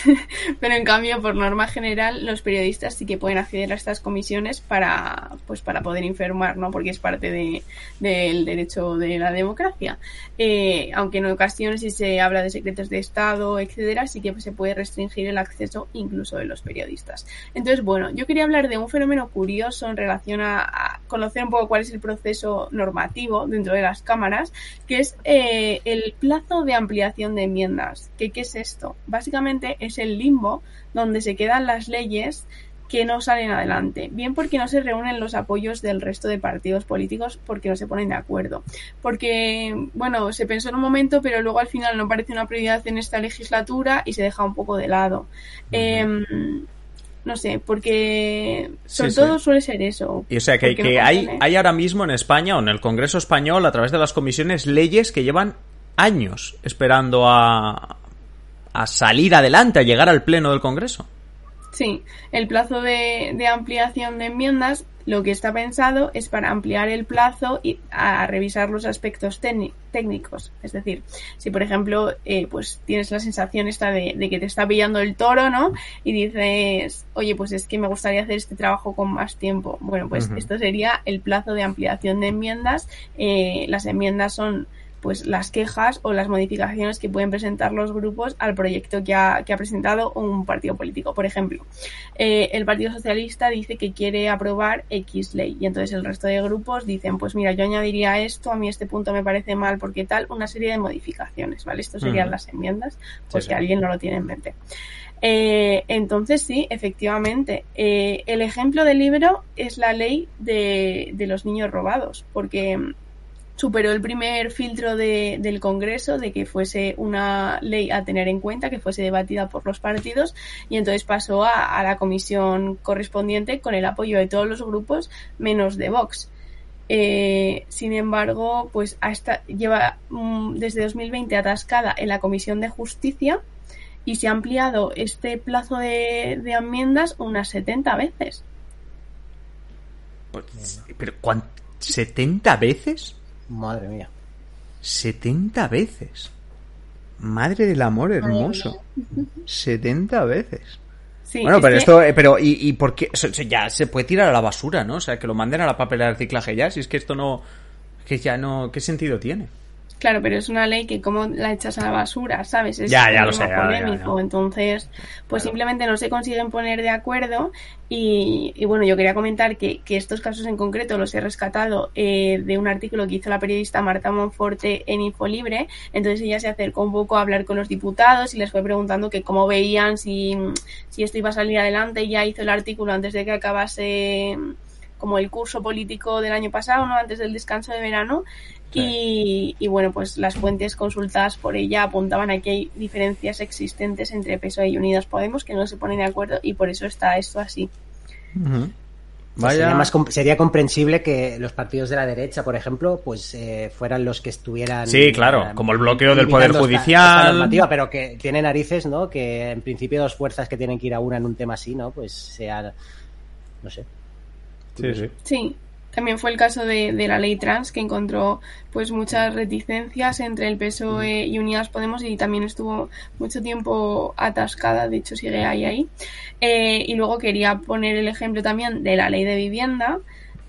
Speaker 4: pero en cambio, por norma general, los periodistas sí que pueden acceder a estas comisiones para, pues, para poder informar, ¿no? Porque es parte de, del derecho de la democracia. Eh, aunque en ocasiones si se habla de secretos de Estado, etcétera, sí que se puede restringir el acceso incluso de los periodistas. Entonces, bueno, yo quería hablar de un fenómeno curioso en relación a, conocer un poco cuál es el proceso normativo dentro de las cámaras, que es eh, el plazo de ampliación de enmiendas. Que ¿Qué es esto? Básicamente es el limbo donde se quedan las leyes que no salen adelante. Bien porque no se reúnen los apoyos del resto de partidos políticos porque no se ponen de acuerdo. Porque, bueno, se pensó en un momento, pero luego al final no parece una prioridad en esta legislatura y se deja un poco de lado. Em, no sé, porque sobre todo suele ser eso.
Speaker 1: Y o sea, que, que hay, hay ahora mismo en España o en el Congreso Español, a través de las comisiones, leyes que llevan años esperando a, a salir adelante, a llegar al pleno del Congreso.
Speaker 4: Sí, el plazo de, de, ampliación de enmiendas lo que está pensado es para ampliar el plazo y a revisar los aspectos técnicos. Es decir, si por ejemplo eh, pues tienes la sensación esta de, de, que te está pillando el toro, ¿no? Y dices, oye, pues es que me gustaría hacer este trabajo con más tiempo. Bueno, pues uh -huh. esto sería el plazo de ampliación de enmiendas. Eh, las enmiendas son pues las quejas o las modificaciones que pueden presentar los grupos al proyecto que ha, que ha presentado un partido político. Por ejemplo, eh, el Partido Socialista dice que quiere aprobar X ley y entonces el resto de grupos dicen, pues mira, yo añadiría esto, a mí este punto me parece mal porque tal, una serie de modificaciones, ¿vale? Esto serían uh -huh. las enmiendas, pues sí, que sí. alguien no lo tiene en mente. Eh, entonces sí, efectivamente. Eh, el ejemplo del libro es la ley de, de los niños robados, porque superó el primer filtro de, del Congreso de que fuese una ley a tener en cuenta, que fuese debatida por los partidos y entonces pasó a, a la comisión correspondiente con el apoyo de todos los grupos menos de Vox. Eh, sin embargo, pues hasta lleva mm, desde 2020 atascada en la Comisión de Justicia y se ha ampliado este plazo de, de enmiendas unas 70 veces.
Speaker 1: ¿Pero cuánto? ¿70 veces?
Speaker 2: Madre mía.
Speaker 1: 70 veces. Madre del amor hermoso. 70 veces.
Speaker 4: Sí,
Speaker 1: bueno,
Speaker 4: es
Speaker 1: pero
Speaker 4: que-
Speaker 1: esto, eh, pero ¿y, y por qué? O sea, ya se puede tirar a la basura, ¿no? O sea, que lo manden a la papelera de reciclaje ya, si es que esto no, que ya no, ¿qué sentido tiene?
Speaker 4: Claro, pero es una ley que como la echas a la basura, ¿sabes? Es
Speaker 1: Ya, ya
Speaker 4: un
Speaker 1: lo sé, ya, ya,
Speaker 4: polémico.
Speaker 1: ya.
Speaker 4: Entonces, pues
Speaker 1: Claro.
Speaker 4: simplemente no se consiguen poner de acuerdo. Y, y bueno, yo quería comentar que, que estos casos en concreto los he rescatado eh, de un artículo que hizo la periodista Marta Monforte en Infolibre. Entonces ella se acercó un poco a hablar con los diputados y les fue preguntando que cómo veían si, si esto iba a salir adelante. Ella hizo el artículo antes de que acabase como el curso político del año pasado, ¿no? Antes del descanso de verano. Y, y, bueno, pues las fuentes consultadas por ella apuntaban a que hay diferencias existentes entre PSOE y Unidas Podemos que no se ponen de acuerdo y por eso está esto así.
Speaker 2: Pues
Speaker 1: Vaya.
Speaker 2: Sería, más sería comprensible que los partidos de la derecha, por ejemplo, pues eh, fueran los que estuvieran.
Speaker 1: Sí, claro,
Speaker 2: eh,
Speaker 1: como el bloqueo del Poder Judicial.
Speaker 2: esta normativa, pero que tiene narices, ¿no? Que en principio dos fuerzas que tienen que ir a una en un tema así, ¿no? Pues sea. No sé.
Speaker 1: Sí, sí.
Speaker 4: Sí, también fue el caso de, de la ley trans que encontró pues muchas reticencias entre el PSOE y Unidas Podemos y también estuvo mucho tiempo atascada, de hecho sigue ahí ahí. Eh, y luego quería poner el ejemplo también de la ley de vivienda.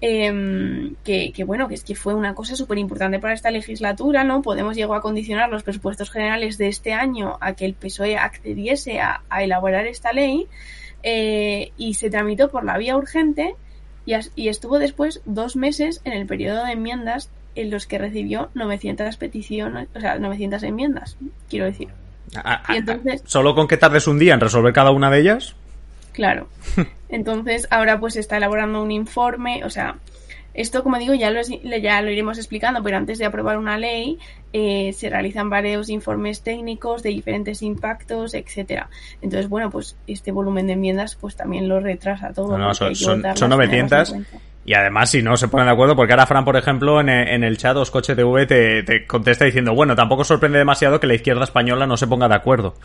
Speaker 4: eh, que, que, bueno, que es que fue una cosa súper importante para esta legislatura, ¿no? Podemos llegó a condicionar los presupuestos generales de este año a que el PSOE accediese a, a elaborar esta ley eh, y se tramitó por la vía urgente y, estuvo después dos meses en el periodo de enmiendas en los que recibió 900 peticiones, o sea, 900 enmiendas, quiero decir.
Speaker 1: A- a-
Speaker 4: Y entonces-
Speaker 1: Solo con que tardes un día en resolver cada una de ellas.
Speaker 4: Claro. Entonces, ahora pues está elaborando un informe, o sea, esto, como digo, ya lo, ya lo iremos explicando, pero antes de aprobar una ley eh, se realizan varios informes técnicos de diferentes impactos, etcétera. Entonces, bueno, pues este volumen de enmiendas pues también lo retrasa todo.
Speaker 1: No, no,
Speaker 4: porque
Speaker 1: son- son- son
Speaker 4: tenerlas en
Speaker 1: 900. Y además, si no se ponen de acuerdo, porque ahora Fran, por ejemplo, en, en el chat Oscoche TV te, te contesta diciendo, bueno, tampoco sorprende demasiado que la izquierda española no se ponga de acuerdo.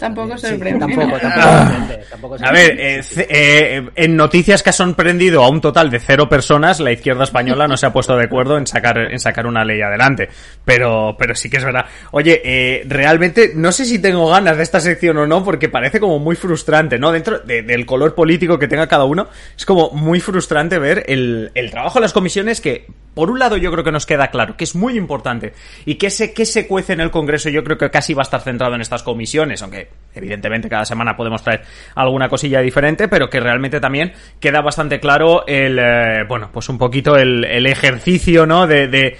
Speaker 4: Tampoco
Speaker 2: Sí,
Speaker 4: sorprende.
Speaker 2: tampoco, tampoco.
Speaker 1: A ver, eh, eh, en noticias que ha sorprendido a un total de cero personas, la izquierda española no se ha puesto de acuerdo en sacar, en sacar una ley adelante. Pero, pero sí que es verdad. Oye, eh, realmente no sé si tengo ganas de esta sección o no, porque parece como muy frustrante, ¿no? Dentro de- del color político que tenga cada uno, es como muy frustrante ver el, el trabajo de las comisiones que, por un lado, yo creo que nos queda claro que es muy importante y que se, que se cuece en el Congreso, yo creo que casi va a estar centrado en estas comisiones, aunque evidentemente cada semana podemos traer alguna cosilla diferente, pero que realmente también queda bastante claro el, eh, bueno, pues un poquito el, el ejercicio, ¿no? De, de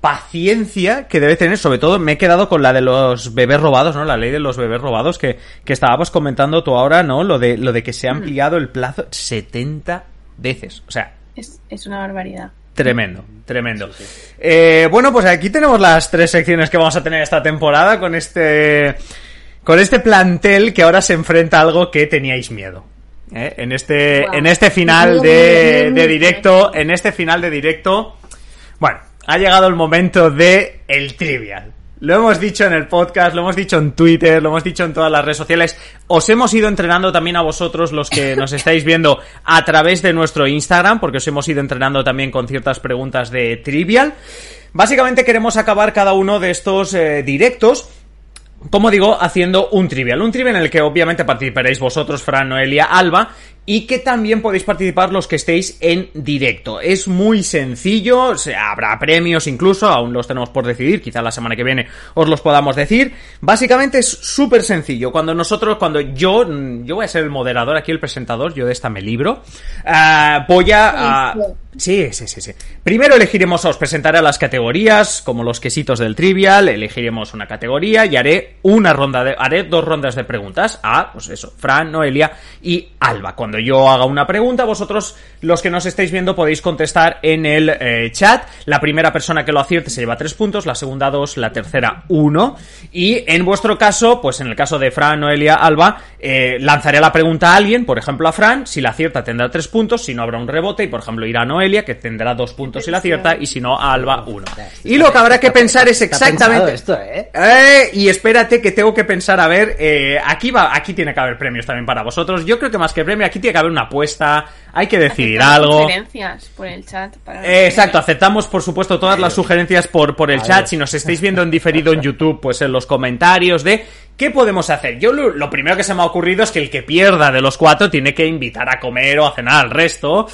Speaker 1: paciencia que debe tener, sobre todo me he quedado con la de los bebés robados, ¿no? La ley de los bebés robados que, que estábamos comentando tú ahora, ¿no? Lo de, lo de que se ha ampliado el plazo 70 veces. O sea,
Speaker 4: Es, es una barbaridad.
Speaker 1: Tremendo, tremendo. Eh, bueno, pues aquí tenemos las tres secciones que vamos a tener esta temporada con este con este plantel que ahora se enfrenta a algo que teníais miedo. ¿eh? En este en este final de, de directo, en este final de directo, bueno, ha llegado el momento de el trivial. Lo hemos dicho en el podcast, lo hemos dicho en Twitter, lo hemos dicho en todas las redes sociales. Os hemos ido entrenando también a vosotros, los que nos estáis viendo a través de nuestro Instagram, porque os hemos ido entrenando también con ciertas preguntas de Trivial. Básicamente queremos acabar cada uno de estos eh, directos como digo, haciendo un trivial. Un trivial en el que obviamente participaréis vosotros, Fran, Noelia, Alba, y que también podéis participar los que estéis en directo. Es muy sencillo, habrá premios incluso, aún los tenemos por decidir, quizá la semana que viene os los podamos decir. Básicamente es súper sencillo. Cuando nosotros, cuando yo, yo voy a ser el moderador aquí, el presentador, yo de esta me libro, uh, voy a... Sí, sí, sí, sí. Primero elegiremos, os presentaré las categorías, como los quesitos del trivial, elegiremos una categoría y haré una ronda de, haré dos rondas de preguntas a, pues eso, Fran, Noelia y Alba. Cuando yo haga una pregunta, vosotros, los que nos estáis viendo, podéis contestar en el eh, chat. La primera persona que lo acierte se lleva tres puntos, la segunda dos, la tercera uno. Y en vuestro caso, pues en el caso de Fran, Noelia, Alba, eh, lanzaré la pregunta a alguien, por ejemplo a Fran, si la acierta tendrá tres puntos, si no habrá un rebote y por ejemplo irá a Noelia que tendrá dos puntos si la acierta, y si no, a Alba uno. Y lo que habrá que pensar es exactamente.
Speaker 2: Esto, ¿eh?
Speaker 1: ¿eh? y espérate que tengo que pensar, a ver, aquí va, aquí tiene que haber premios también para vosotros. Yo creo que más que premio, aquí tiene que haber una apuesta, hay que decidir algo.
Speaker 4: Sugerencias por el chat.
Speaker 1: exacto, aceptamos por supuesto todas las sugerencias por, por el chat. Si nos estáis viendo en diferido en YouTube, pues en los comentarios de ¿Qué podemos hacer? Yo lo, primero que se me ha ocurrido es que el que pierda de los cuatro tiene que invitar a comer o a cenar al resto.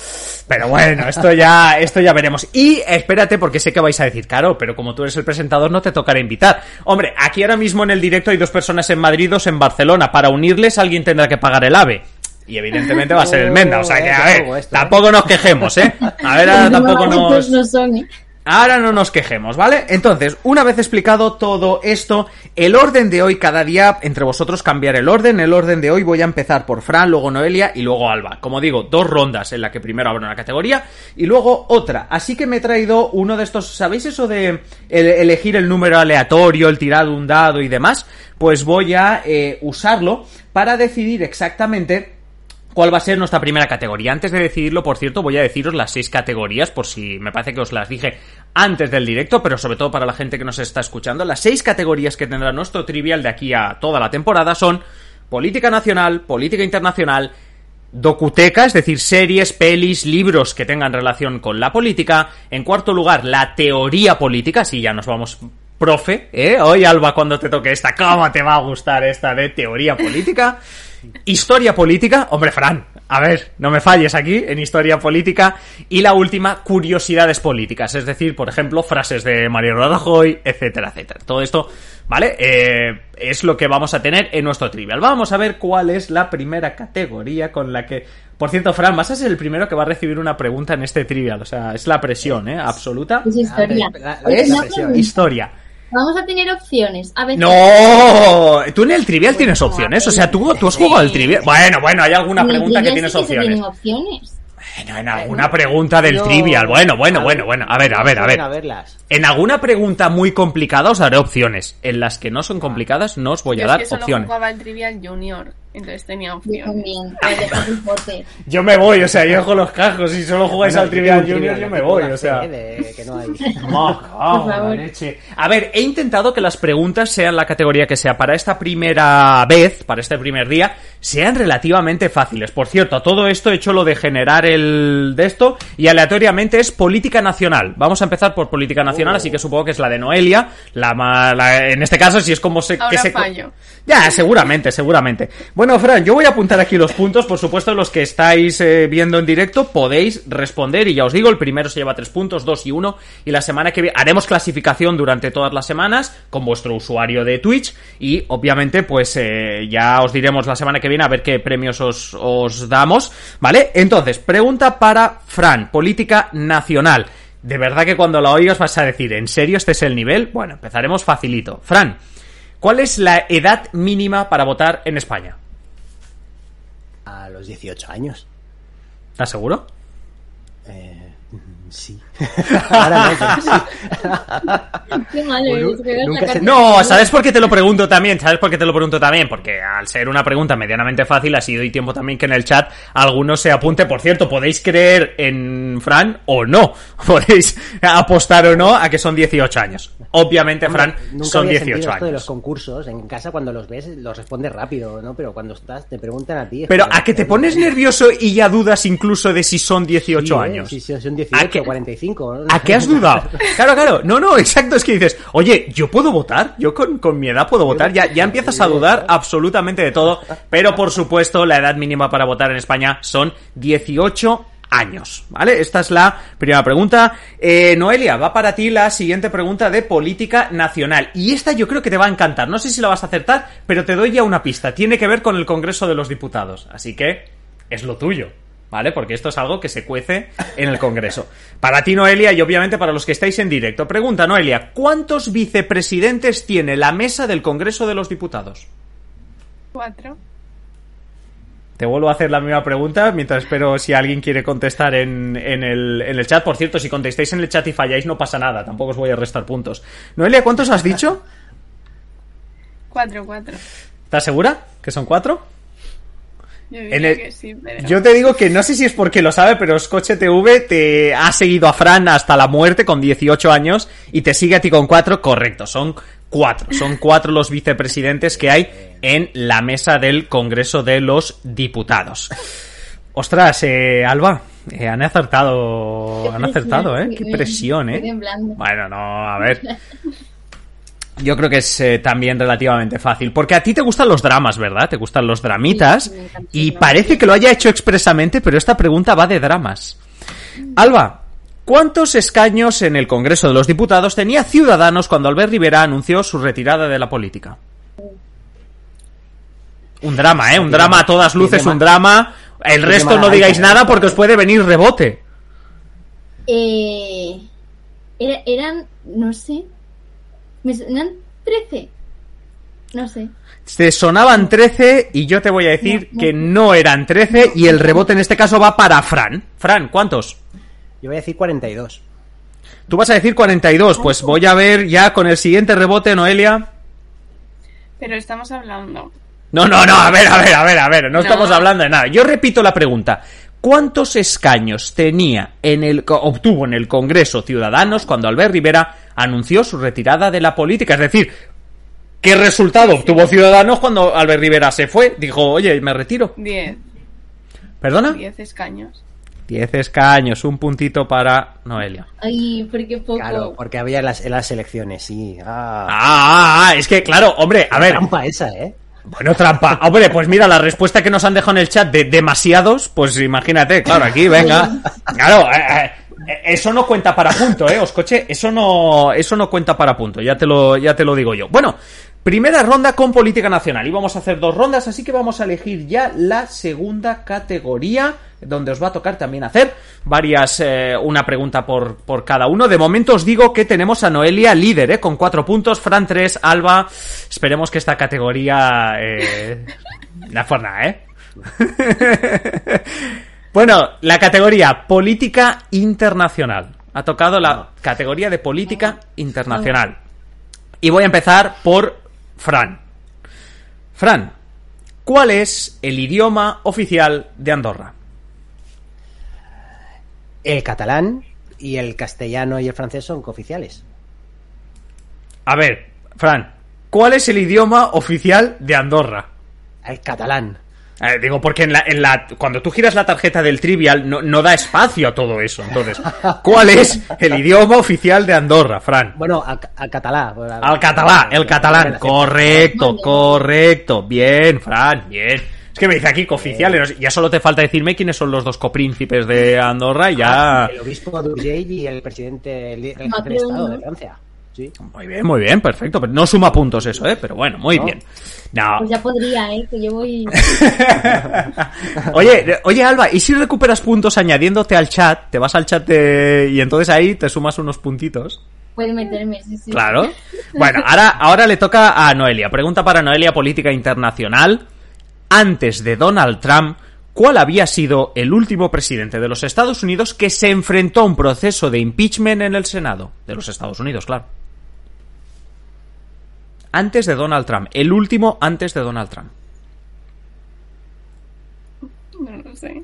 Speaker 1: Pero bueno, esto ya, esto ya veremos. Y espérate, porque sé que vais a decir, claro, pero como tú eres el presentador no te tocará invitar. Hombre, aquí ahora mismo en el directo hay dos personas en Madrid, dos en Barcelona. Para unirles alguien tendrá que pagar el AVE. Y evidentemente va a ser el Menda. O sea que, a ver, ¿eh? tampoco nos quejemos, ¿eh? A ver, ahora tampoco nos... Ahora no nos quejemos, ¿vale? Entonces, una vez explicado todo esto, el orden de hoy, cada día entre vosotros cambiar el orden. El orden de hoy voy a empezar por Fran, luego Noelia y luego Alba. Como digo, dos rondas en la que primero habrá una categoría y luego otra. Así que me he traído uno de estos, ¿sabéis eso de elegir el número aleatorio, el tirado un dado y demás? Pues voy a eh, usarlo para decidir exactamente cuál va a ser nuestra primera categoría. Antes de decidirlo, por cierto, voy a deciros las seis categorías, por si me parece que os las dije antes del directo, pero sobre todo para la gente que nos está escuchando. Las seis categorías que tendrá nuestro trivial de aquí a toda la temporada son política nacional, política internacional, docuteca, es decir, series, pelis, libros que tengan relación con la política. En cuarto lugar, la teoría política, si ya nos vamos profe, ¿eh? Hoy, Alba, cuando te toque esta, ¿cómo te va a gustar esta de teoría política? Historia política, hombre, Fran, a ver, no me falles aquí en historia política. Y la última, curiosidades políticas, es decir, por ejemplo, frases de Mario Rajoy, etcétera, etcétera. Todo esto, ¿vale? Eh, es lo que vamos a tener en nuestro trivial. Vamos a ver cuál es la primera categoría con la que. Por cierto, Fran, vas a ser el primero que va a recibir una pregunta en este trivial. O sea, es la presión, ¿eh? Absoluta.
Speaker 3: Es historia.
Speaker 1: Es historia.
Speaker 3: Vamos a tener opciones. A veces...
Speaker 1: No, tú en el trivial tienes opciones. O sea, tú, tú has jugado al trivial. Bueno, bueno, hay alguna pregunta que tienes opciones.
Speaker 3: opciones.
Speaker 1: Bueno, en alguna pregunta del trivial. Bueno, bueno, bueno, bueno. A ver, a ver, a ver. En alguna pregunta muy complicada os daré opciones. En las que no son complicadas no os voy a dar opciones.
Speaker 4: jugaba el trivial junior. Entonces tenía opción.
Speaker 1: Yo me voy, o sea, yo con los cajos. Si solo jugáis al Trivial Junior, yo me voy, o sea. A ver, he intentado que las preguntas sean la categoría que sea para esta primera vez, para este primer día, sean relativamente fáciles. Por cierto, a todo esto he hecho lo de generar el de esto y aleatoriamente es política nacional. Vamos a empezar por política nacional, así que supongo que es la de Noelia. La, en este caso, si es como se. que se Ya, seguramente, seguramente. Bueno, Fran, yo voy a apuntar aquí los puntos. Por supuesto, los que estáis eh, viendo en directo podéis responder. Y ya os digo, el primero se lleva tres puntos, dos y uno. Y la semana que viene haremos clasificación durante todas las semanas con vuestro usuario de Twitch. Y obviamente, pues eh, ya os diremos la semana que viene a ver qué premios os, os damos. ¿Vale? Entonces, pregunta para Fran, política nacional. De verdad que cuando la oigas vas a decir, ¿en serio este es el nivel? Bueno, empezaremos facilito. Fran, ¿cuál es la edad mínima para votar en España?
Speaker 2: a los 18 años.
Speaker 1: ¿Estás seguro?
Speaker 2: Eh, sí. Ahora
Speaker 3: no, Qué malo,
Speaker 1: No, ¿sabes por qué te lo pregunto también? ¿Sabes por qué te lo pregunto también? Porque al ser una pregunta medianamente fácil, ha sido y tiempo también que en el chat alguno se apunte. Por cierto, podéis creer en Fran o no. Podéis apostar o no a que son 18 años. Obviamente,
Speaker 2: Hombre,
Speaker 1: Fran,
Speaker 2: nunca
Speaker 1: son
Speaker 2: había sentido
Speaker 1: 18
Speaker 2: esto de
Speaker 1: años.
Speaker 2: los concursos. En casa, cuando los ves, los respondes rápido, ¿no? Pero cuando estás, te preguntan a ti.
Speaker 1: Pero a que te pones nervioso y ya dudas incluso de si son 18
Speaker 2: Sí, ¿eh?
Speaker 1: años.
Speaker 2: Sí, son
Speaker 1: ¿A
Speaker 2: 18
Speaker 1: qué-
Speaker 2: o 45. ¿no?
Speaker 1: ¿A qué has dudado? Claro, claro. No, no, exacto. Es que dices, oye, ¿yo puedo votar? ¿Yo con, con mi edad puedo votar? Ya, ya empiezas a dudar absolutamente de todo. Pero, por supuesto, la edad mínima para votar en España son 18 años. ¿Vale? Esta es la primera pregunta. Eh, Noelia, va para ti la siguiente pregunta de política nacional. Y esta yo creo que te va a encantar. No sé si la vas a acertar, pero te doy ya una pista. Tiene que ver con el Congreso de los Diputados. Así que es lo tuyo. ¿Vale? Porque esto es algo que se cuece en el Congreso. Para ti, Noelia, y obviamente para los que estáis en directo. Pregunta, Noelia, ¿cuántos vicepresidentes tiene la mesa del Congreso de los Diputados?
Speaker 4: Cuatro.
Speaker 1: Te vuelvo a hacer la misma pregunta mientras espero si alguien quiere contestar en, en el, en el chat. Por cierto, si contestáis en el chat y falláis, no pasa nada. Tampoco os voy a restar puntos. Noelia, ¿cuántos has dicho?
Speaker 4: Cuatro, cuatro.
Speaker 1: ¿Estás segura? ¿Que son cuatro?
Speaker 4: Yo diría
Speaker 1: En el-
Speaker 4: que sí, pero...
Speaker 1: Yo te digo que no sé si es porque lo sabe, pero Scotch TV te ha seguido a Fran hasta la muerte con 18 años y te sigue a ti con 4. Correcto, son cuatro. Son cuatro los vicepresidentes que hay en la mesa del Congreso de los Diputados. Ostras, eh, Alba, eh, han acertado, han acertado, ¿eh? Qué presión, ¿eh? Bueno, no, a ver. Yo creo que es eh, también relativamente fácil. Porque a ti te gustan los dramas, ¿verdad? Te gustan los dramitas.
Speaker 3: Sí,
Speaker 1: y parece que lo haya hecho expresamente, pero esta pregunta va de dramas. Alba, ¿cuántos escaños en el Congreso de los Diputados tenía Ciudadanos cuando Albert Rivera anunció su retirada de la política? Un drama, ¿eh? Un drama a todas luces, un
Speaker 2: ma-
Speaker 1: drama. El resto no digáis nada porque os puede venir rebote.
Speaker 3: Eh, era- eran, no sé, me eran 13. No sé.
Speaker 1: Te sonaban 13 y yo te voy a decir
Speaker 3: No, no.
Speaker 1: que no eran 13 y el rebote en este caso va para Fran. Fran, ¿cuántos?
Speaker 2: Yo voy a decir 42.
Speaker 1: Tú vas a decir 42, pues voy a ver ya con el siguiente rebote, Noelia.
Speaker 4: Pero estamos hablando.
Speaker 1: No, no, no, a ver, a ver, a ver, a ver, no,
Speaker 4: No.
Speaker 1: estamos hablando de nada. Yo repito la pregunta. ¿Cuántos escaños tenía en el obtuvo en el Congreso Ciudadanos cuando Albert Rivera anunció su retirada de la política? Es decir, ¿qué resultado obtuvo Ciudadanos cuando Albert Rivera se fue? Dijo, "Oye, me retiro."
Speaker 4: Diez.
Speaker 1: ¿Perdona?
Speaker 4: Diez escaños.
Speaker 1: 10 escaños, un puntito para Noelia.
Speaker 3: Ay, porque poco.
Speaker 2: Claro, porque había las, en las elecciones, sí. Ah,
Speaker 1: Ah, ah, ah, es que claro, hombre, a ver.
Speaker 2: trampa esa, ¿eh?
Speaker 1: Bueno, trampa. Hombre, pues mira, la respuesta que nos han dejado en el chat de demasiados, pues imagínate, claro, aquí, venga. Claro, eh, eh, eso no cuenta para punto, eh, Oscoche, eso no, eso no cuenta para punto, ya te lo, ya te lo digo yo. Bueno, primera ronda con política nacional. Y vamos a hacer dos rondas, así que vamos a elegir ya la segunda categoría, donde os va a tocar también hacer varias, eh, una pregunta por, por cada uno. De momento os digo que tenemos a Noelia líder, eh, con cuatro puntos, Fran tres, Alba. Esperemos que esta categoría, eh, no fue nada, eh. bueno, la categoría política internacional. Ha tocado la categoría de política internacional. Y voy a empezar por Fran. Fran, ¿cuál es el idioma oficial de Andorra?
Speaker 2: El catalán y el castellano y el francés son cooficiales.
Speaker 1: A ver, Fran, ¿cuál es el idioma oficial de Andorra?
Speaker 2: El catalán.
Speaker 1: Eh, digo, porque en la, en la, cuando tú giras la tarjeta del trivial no, no da espacio a todo eso. Entonces, ¿cuál es el idioma oficial de Andorra, Fran?
Speaker 2: Bueno, al, al catalá.
Speaker 1: Al catalán, el catalán. Correcto, correcto. Bien, Fran, bien. Es que me dice aquí cooficiales. Ya solo te falta decirme quiénes son los dos copríncipes de Andorra y ya.
Speaker 2: El obispo d'Urgell y el presidente, el, el jefe de
Speaker 3: Macron,
Speaker 2: Estado de Francia. Sí.
Speaker 1: Muy bien, muy bien, perfecto. Pero no suma puntos eso, ¿eh? Pero bueno, muy
Speaker 2: No.
Speaker 1: bien. No.
Speaker 3: Pues ya podría, ¿eh? Que yo voy...
Speaker 1: oye, oye, Alba, ¿y si recuperas puntos añadiéndote al chat? Te vas al chat de- y entonces ahí te sumas unos puntitos.
Speaker 3: Puede meterme, sí, sí.
Speaker 1: Claro. Bueno, ahora, ahora le toca a Noelia. Pregunta para Noelia, política internacional. Antes de Donald Trump, ¿cuál había sido el último presidente de los Estados Unidos que se enfrentó a un proceso de impeachment en el Senado? De los Estados Unidos, claro. Antes de Donald Trump. El último antes de Donald Trump.
Speaker 4: No lo sé.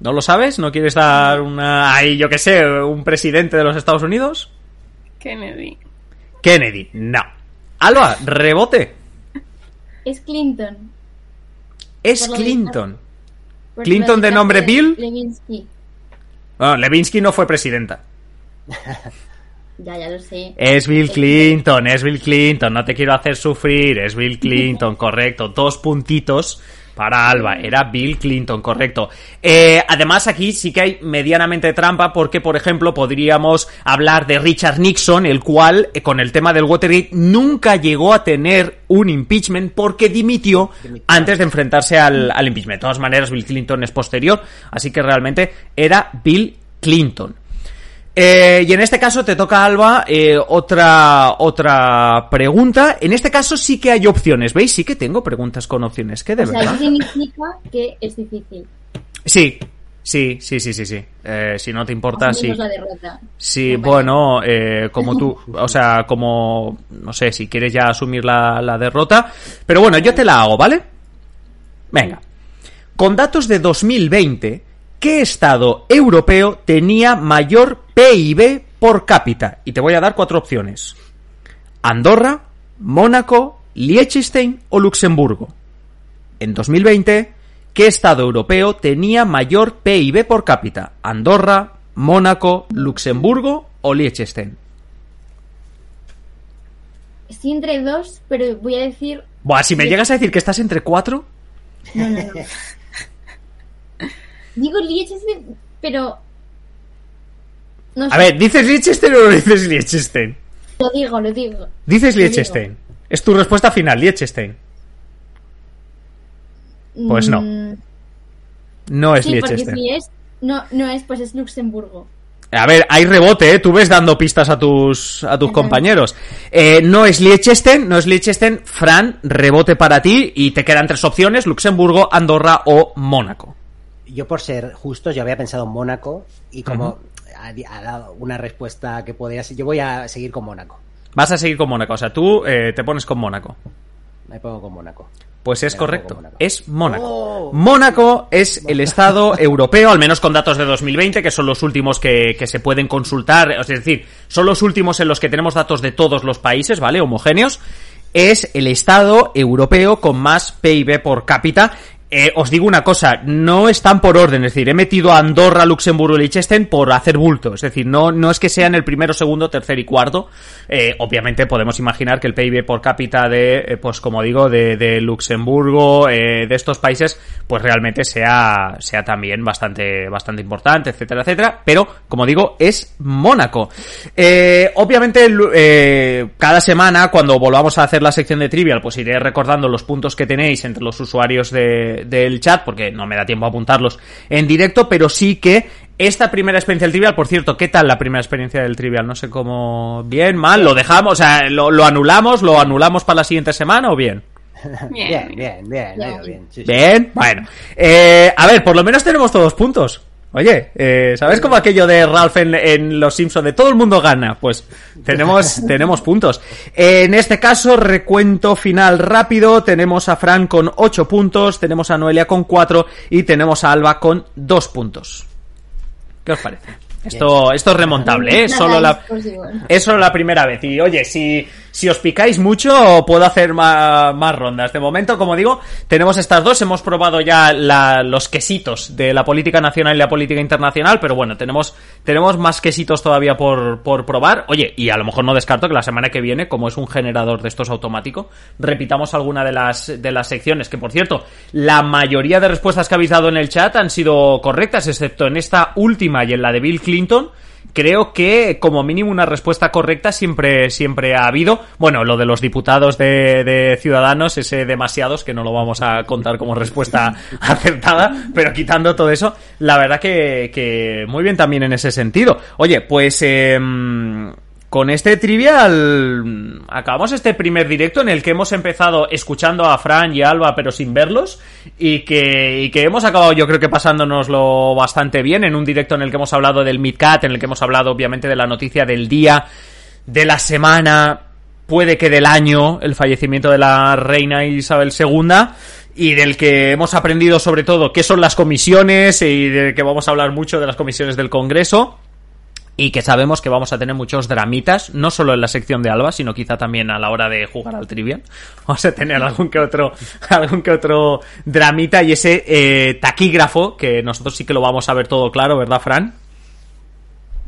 Speaker 1: ¿No lo sabes? ¿No quieres dar una... ahí, yo qué sé, un presidente de los Estados Unidos?
Speaker 4: Kennedy.
Speaker 1: Kennedy, no. Alba, rebote.
Speaker 3: Es Clinton.
Speaker 1: Es
Speaker 3: Por de-
Speaker 1: Clinton. ¿Clinton de nombre
Speaker 3: hace
Speaker 1: Bill?
Speaker 3: Lewinsky.
Speaker 1: Bueno, Levinsky no fue presidenta.
Speaker 3: Ya, ya lo sé.
Speaker 1: Es Bill Clinton, es Bill Clinton, no te quiero hacer sufrir, es Bill Clinton, correcto. Dos puntitos para Alba, era Bill Clinton, correcto. Eh, además, aquí sí que hay medianamente trampa porque, por ejemplo, podríamos hablar de Richard Nixon, el cual, eh, con el tema del Watergate, nunca llegó a tener un impeachment porque dimitió antes de enfrentarse al, al impeachment. De todas maneras, Bill Clinton es posterior, así que realmente era Bill Clinton. Eh, y en este caso te toca, Alba, eh, otra, otra pregunta. En este caso sí que hay opciones, ¿veis? Sí que tengo preguntas con opciones, que de
Speaker 3: O sea,
Speaker 1: verdad.
Speaker 3: eso significa que es difícil.
Speaker 1: Sí, sí, sí, sí, sí, sí. Eh, si no te importa, sí.
Speaker 3: La derrota.
Speaker 1: Sí,
Speaker 3: Vale.
Speaker 1: bueno, eh, como tú, o sea, como, no sé, si quieres ya asumir la, la derrota. Pero bueno, yo te la hago, ¿vale? Venga. Con datos de 2020, ¿qué estado europeo tenía mayor PIB por cápita? Y te voy a dar cuatro opciones. Andorra, Mónaco, Liechtenstein o Luxemburgo. En 2020, ¿qué estado europeo tenía mayor PIB por cápita? Andorra, Mónaco, Luxemburgo o Liechtenstein.
Speaker 3: Estoy entre dos, pero voy a decir.
Speaker 1: Buah, si me llegas a decir que estás entre cuatro,
Speaker 3: No, no, no. Digo Liechtenstein, pero. No sé.
Speaker 1: a ver, ¿dices Liechtenstein o no dices Liechtenstein?
Speaker 3: Lo digo, lo digo.
Speaker 1: Dices
Speaker 3: Lo digo.
Speaker 1: Liechtenstein. Es tu respuesta final, Liechtenstein. Pues no.
Speaker 3: Mm,
Speaker 1: No es
Speaker 3: sí,
Speaker 1: Liechtenstein.
Speaker 3: si es. No, no es, pues es Luxemburgo.
Speaker 1: A ver, hay rebote, ¿eh? Tú ves dando pistas a tus, a tus compañeros. Eh, no es Liechtenstein, no es Liechtenstein. Fran, rebote para ti y te quedan tres opciones, Luxemburgo, Andorra o Mónaco.
Speaker 2: Yo por ser justo, yo había pensado en Mónaco y como ha, ha dado una respuesta que podría ser, yo voy a seguir con Mónaco.
Speaker 1: Vas a seguir con Mónaco, o sea, tú eh, te pones con Mónaco.
Speaker 2: Me pongo con Mónaco.
Speaker 1: Pues es
Speaker 2: Me
Speaker 1: correcto,
Speaker 2: Mónaco.
Speaker 1: es Mónaco.
Speaker 2: Oh.
Speaker 1: Mónaco es el estado europeo, al menos con datos de 2020, que son los últimos que, que se pueden consultar, es decir, son los últimos en los que tenemos datos de todos los países, ¿vale? Homogéneos. Es el estado europeo con más PIB por cápita. Eh, os digo una cosa, no están por orden, es decir, he metido a Andorra, Luxemburgo y Liechtenstein por hacer bulto, es decir, no, no es que sean el primero, segundo, tercer y cuarto, Eh, obviamente podemos imaginar que el PIB por cápita de, eh, pues como digo, de, de Luxemburgo, eh, de estos países, pues realmente sea, sea también bastante, bastante importante, etcétera, etcétera, pero como digo, es Mónaco. Eh, obviamente, eh, cada semana, cuando volvamos a hacer la sección de Trivial, pues iré recordando los puntos que tenéis entre los usuarios de- del chat, porque no me da tiempo a apuntarlos en directo, pero sí que esta primera experiencia del Trivial, por cierto, ¿qué tal la primera experiencia del Trivial? No sé cómo... ¿Bien, mal? ¿Lo dejamos? O sea, ¿lo, lo anulamos? ¿Lo anulamos para la siguiente semana o bien?
Speaker 2: Bien, bien, bien, bien. sí, sí.
Speaker 1: Bien, bueno. Eh, a ver, por lo menos tenemos todos puntos. Oye, eh, ¿sabes como aquello de Ralph en, en Los Simpsons de todo el mundo gana? Pues tenemos, tenemos puntos. En este caso, recuento final rápido. Tenemos a Fran con 8 puntos, tenemos a Noelia con 4 y tenemos a Alba con 2 puntos. ¿Qué os parece? Esto, esto es remontable, ¿eh? Solo la,
Speaker 3: es posible.
Speaker 1: es solo la primera vez. Y oye, si, si os picáis mucho, puedo hacer más, más rondas. De momento, como digo, tenemos estas dos. Hemos probado ya la- los quesitos de la política nacional y la política internacional. Pero bueno, tenemos, tenemos más quesitos todavía por, por probar. Oye, y a lo mejor no descarto que la semana que viene, como es un generador de estos automático, repitamos alguna de las, de las secciones. Que por cierto, la mayoría de respuestas que habéis dado en el chat han sido correctas, excepto en esta última y en la de Bill Clinton. Creo que como mínimo una respuesta correcta siempre, siempre ha habido. Bueno, lo de los diputados de, de Ciudadanos, ese demasiados, que no lo vamos a contar como respuesta acertada, pero quitando todo eso, la verdad que, que muy bien también en ese sentido. Oye, pues em, con este trivial acabamos este primer directo en el que hemos empezado escuchando a Fran y a Alba pero sin verlos y que, hemos acabado yo creo que pasándonoslo bastante bien en un directo en el que hemos hablado del Midcat, en el que hemos hablado obviamente de la noticia del día, de la semana, puede que del año, el fallecimiento de la reina Isabel II y del que hemos aprendido sobre todo qué son las comisiones y de que vamos a hablar mucho de las comisiones del Congreso. Y que sabemos que vamos a tener muchos dramitas, no solo en la sección de Alba, sino quizá también a la hora de jugar al Trivial. Vamos a tener algún que otro, algún que otro dramita y ese eh, taquígrafo, que nosotros sí que lo vamos a ver todo claro, ¿verdad, Fran?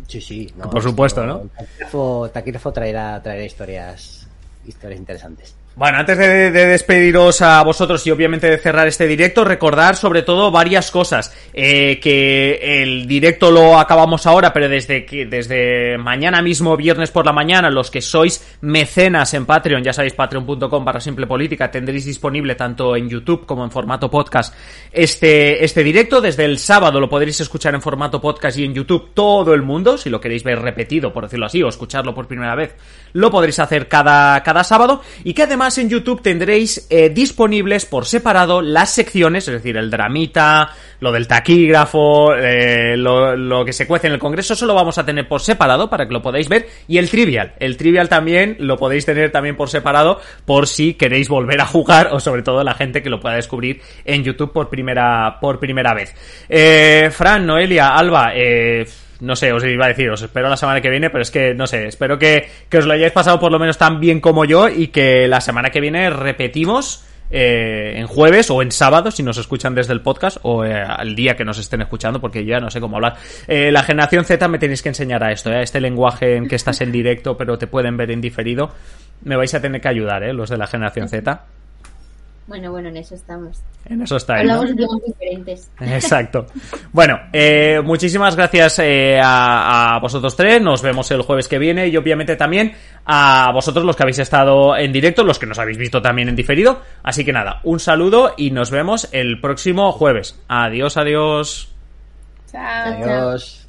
Speaker 2: Sí, sí.
Speaker 1: Por supuesto, ¿no?
Speaker 2: Taquígrafo, taquígrafo traerá, traerá historias, historias interesantes.
Speaker 1: Bueno, antes de, despediros a vosotros y obviamente de cerrar este directo, recordar sobre todo varias cosas. Eh, que el directo lo acabamos ahora, pero desde que desde mañana mismo, viernes por la mañana, los que sois mecenas en Patreon, ya sabéis, patreon.com para simple política, tendréis disponible tanto en YouTube como en formato podcast este, este directo. Desde el sábado lo podréis escuchar en formato podcast y en YouTube todo el mundo, si lo queréis ver repetido, por decirlo así, o escucharlo por primera vez, lo podréis hacer cada, cada sábado. Y que además en YouTube tendréis eh, disponibles por separado las secciones, es decir, el dramita, lo del taquígrafo, eh, lo, que se cuece en el Congreso, eso lo vamos a tener por separado para que lo podáis ver. Y el trivial, el trivial también lo podéis tener también por separado por si queréis volver a jugar o sobre todo la gente que lo pueda descubrir en YouTube por primera, por primera vez. Eh, Fran, Noelia, Alba, eh, no sé, os iba a decir, os espero la semana que viene, pero es que, no sé, espero que, os lo hayáis pasado por lo menos tan bien como yo y que la semana que viene repetimos eh, en jueves o en sábado, si nos escuchan desde el podcast, o eh, al día que nos estén escuchando, porque ya no sé cómo hablar. Eh, la generación Z me tenéis que enseñar a esto, a este lenguaje en que estás en directo, pero te pueden ver en diferido. Me vais a tener que ayudar, ¿eh? los de la generación Z.
Speaker 3: Bueno, bueno, en eso estamos.
Speaker 1: En eso está.
Speaker 3: Hablamos de idiomas diferentes.
Speaker 1: Exacto. Bueno, eh, muchísimas gracias eh, a, vosotros tres. Nos vemos el jueves que viene y obviamente también a vosotros los que habéis estado en directo, los que nos habéis visto también en diferido. Así que nada, un saludo y nos vemos el próximo jueves. Adiós, adiós.
Speaker 4: Chao.
Speaker 2: Adiós.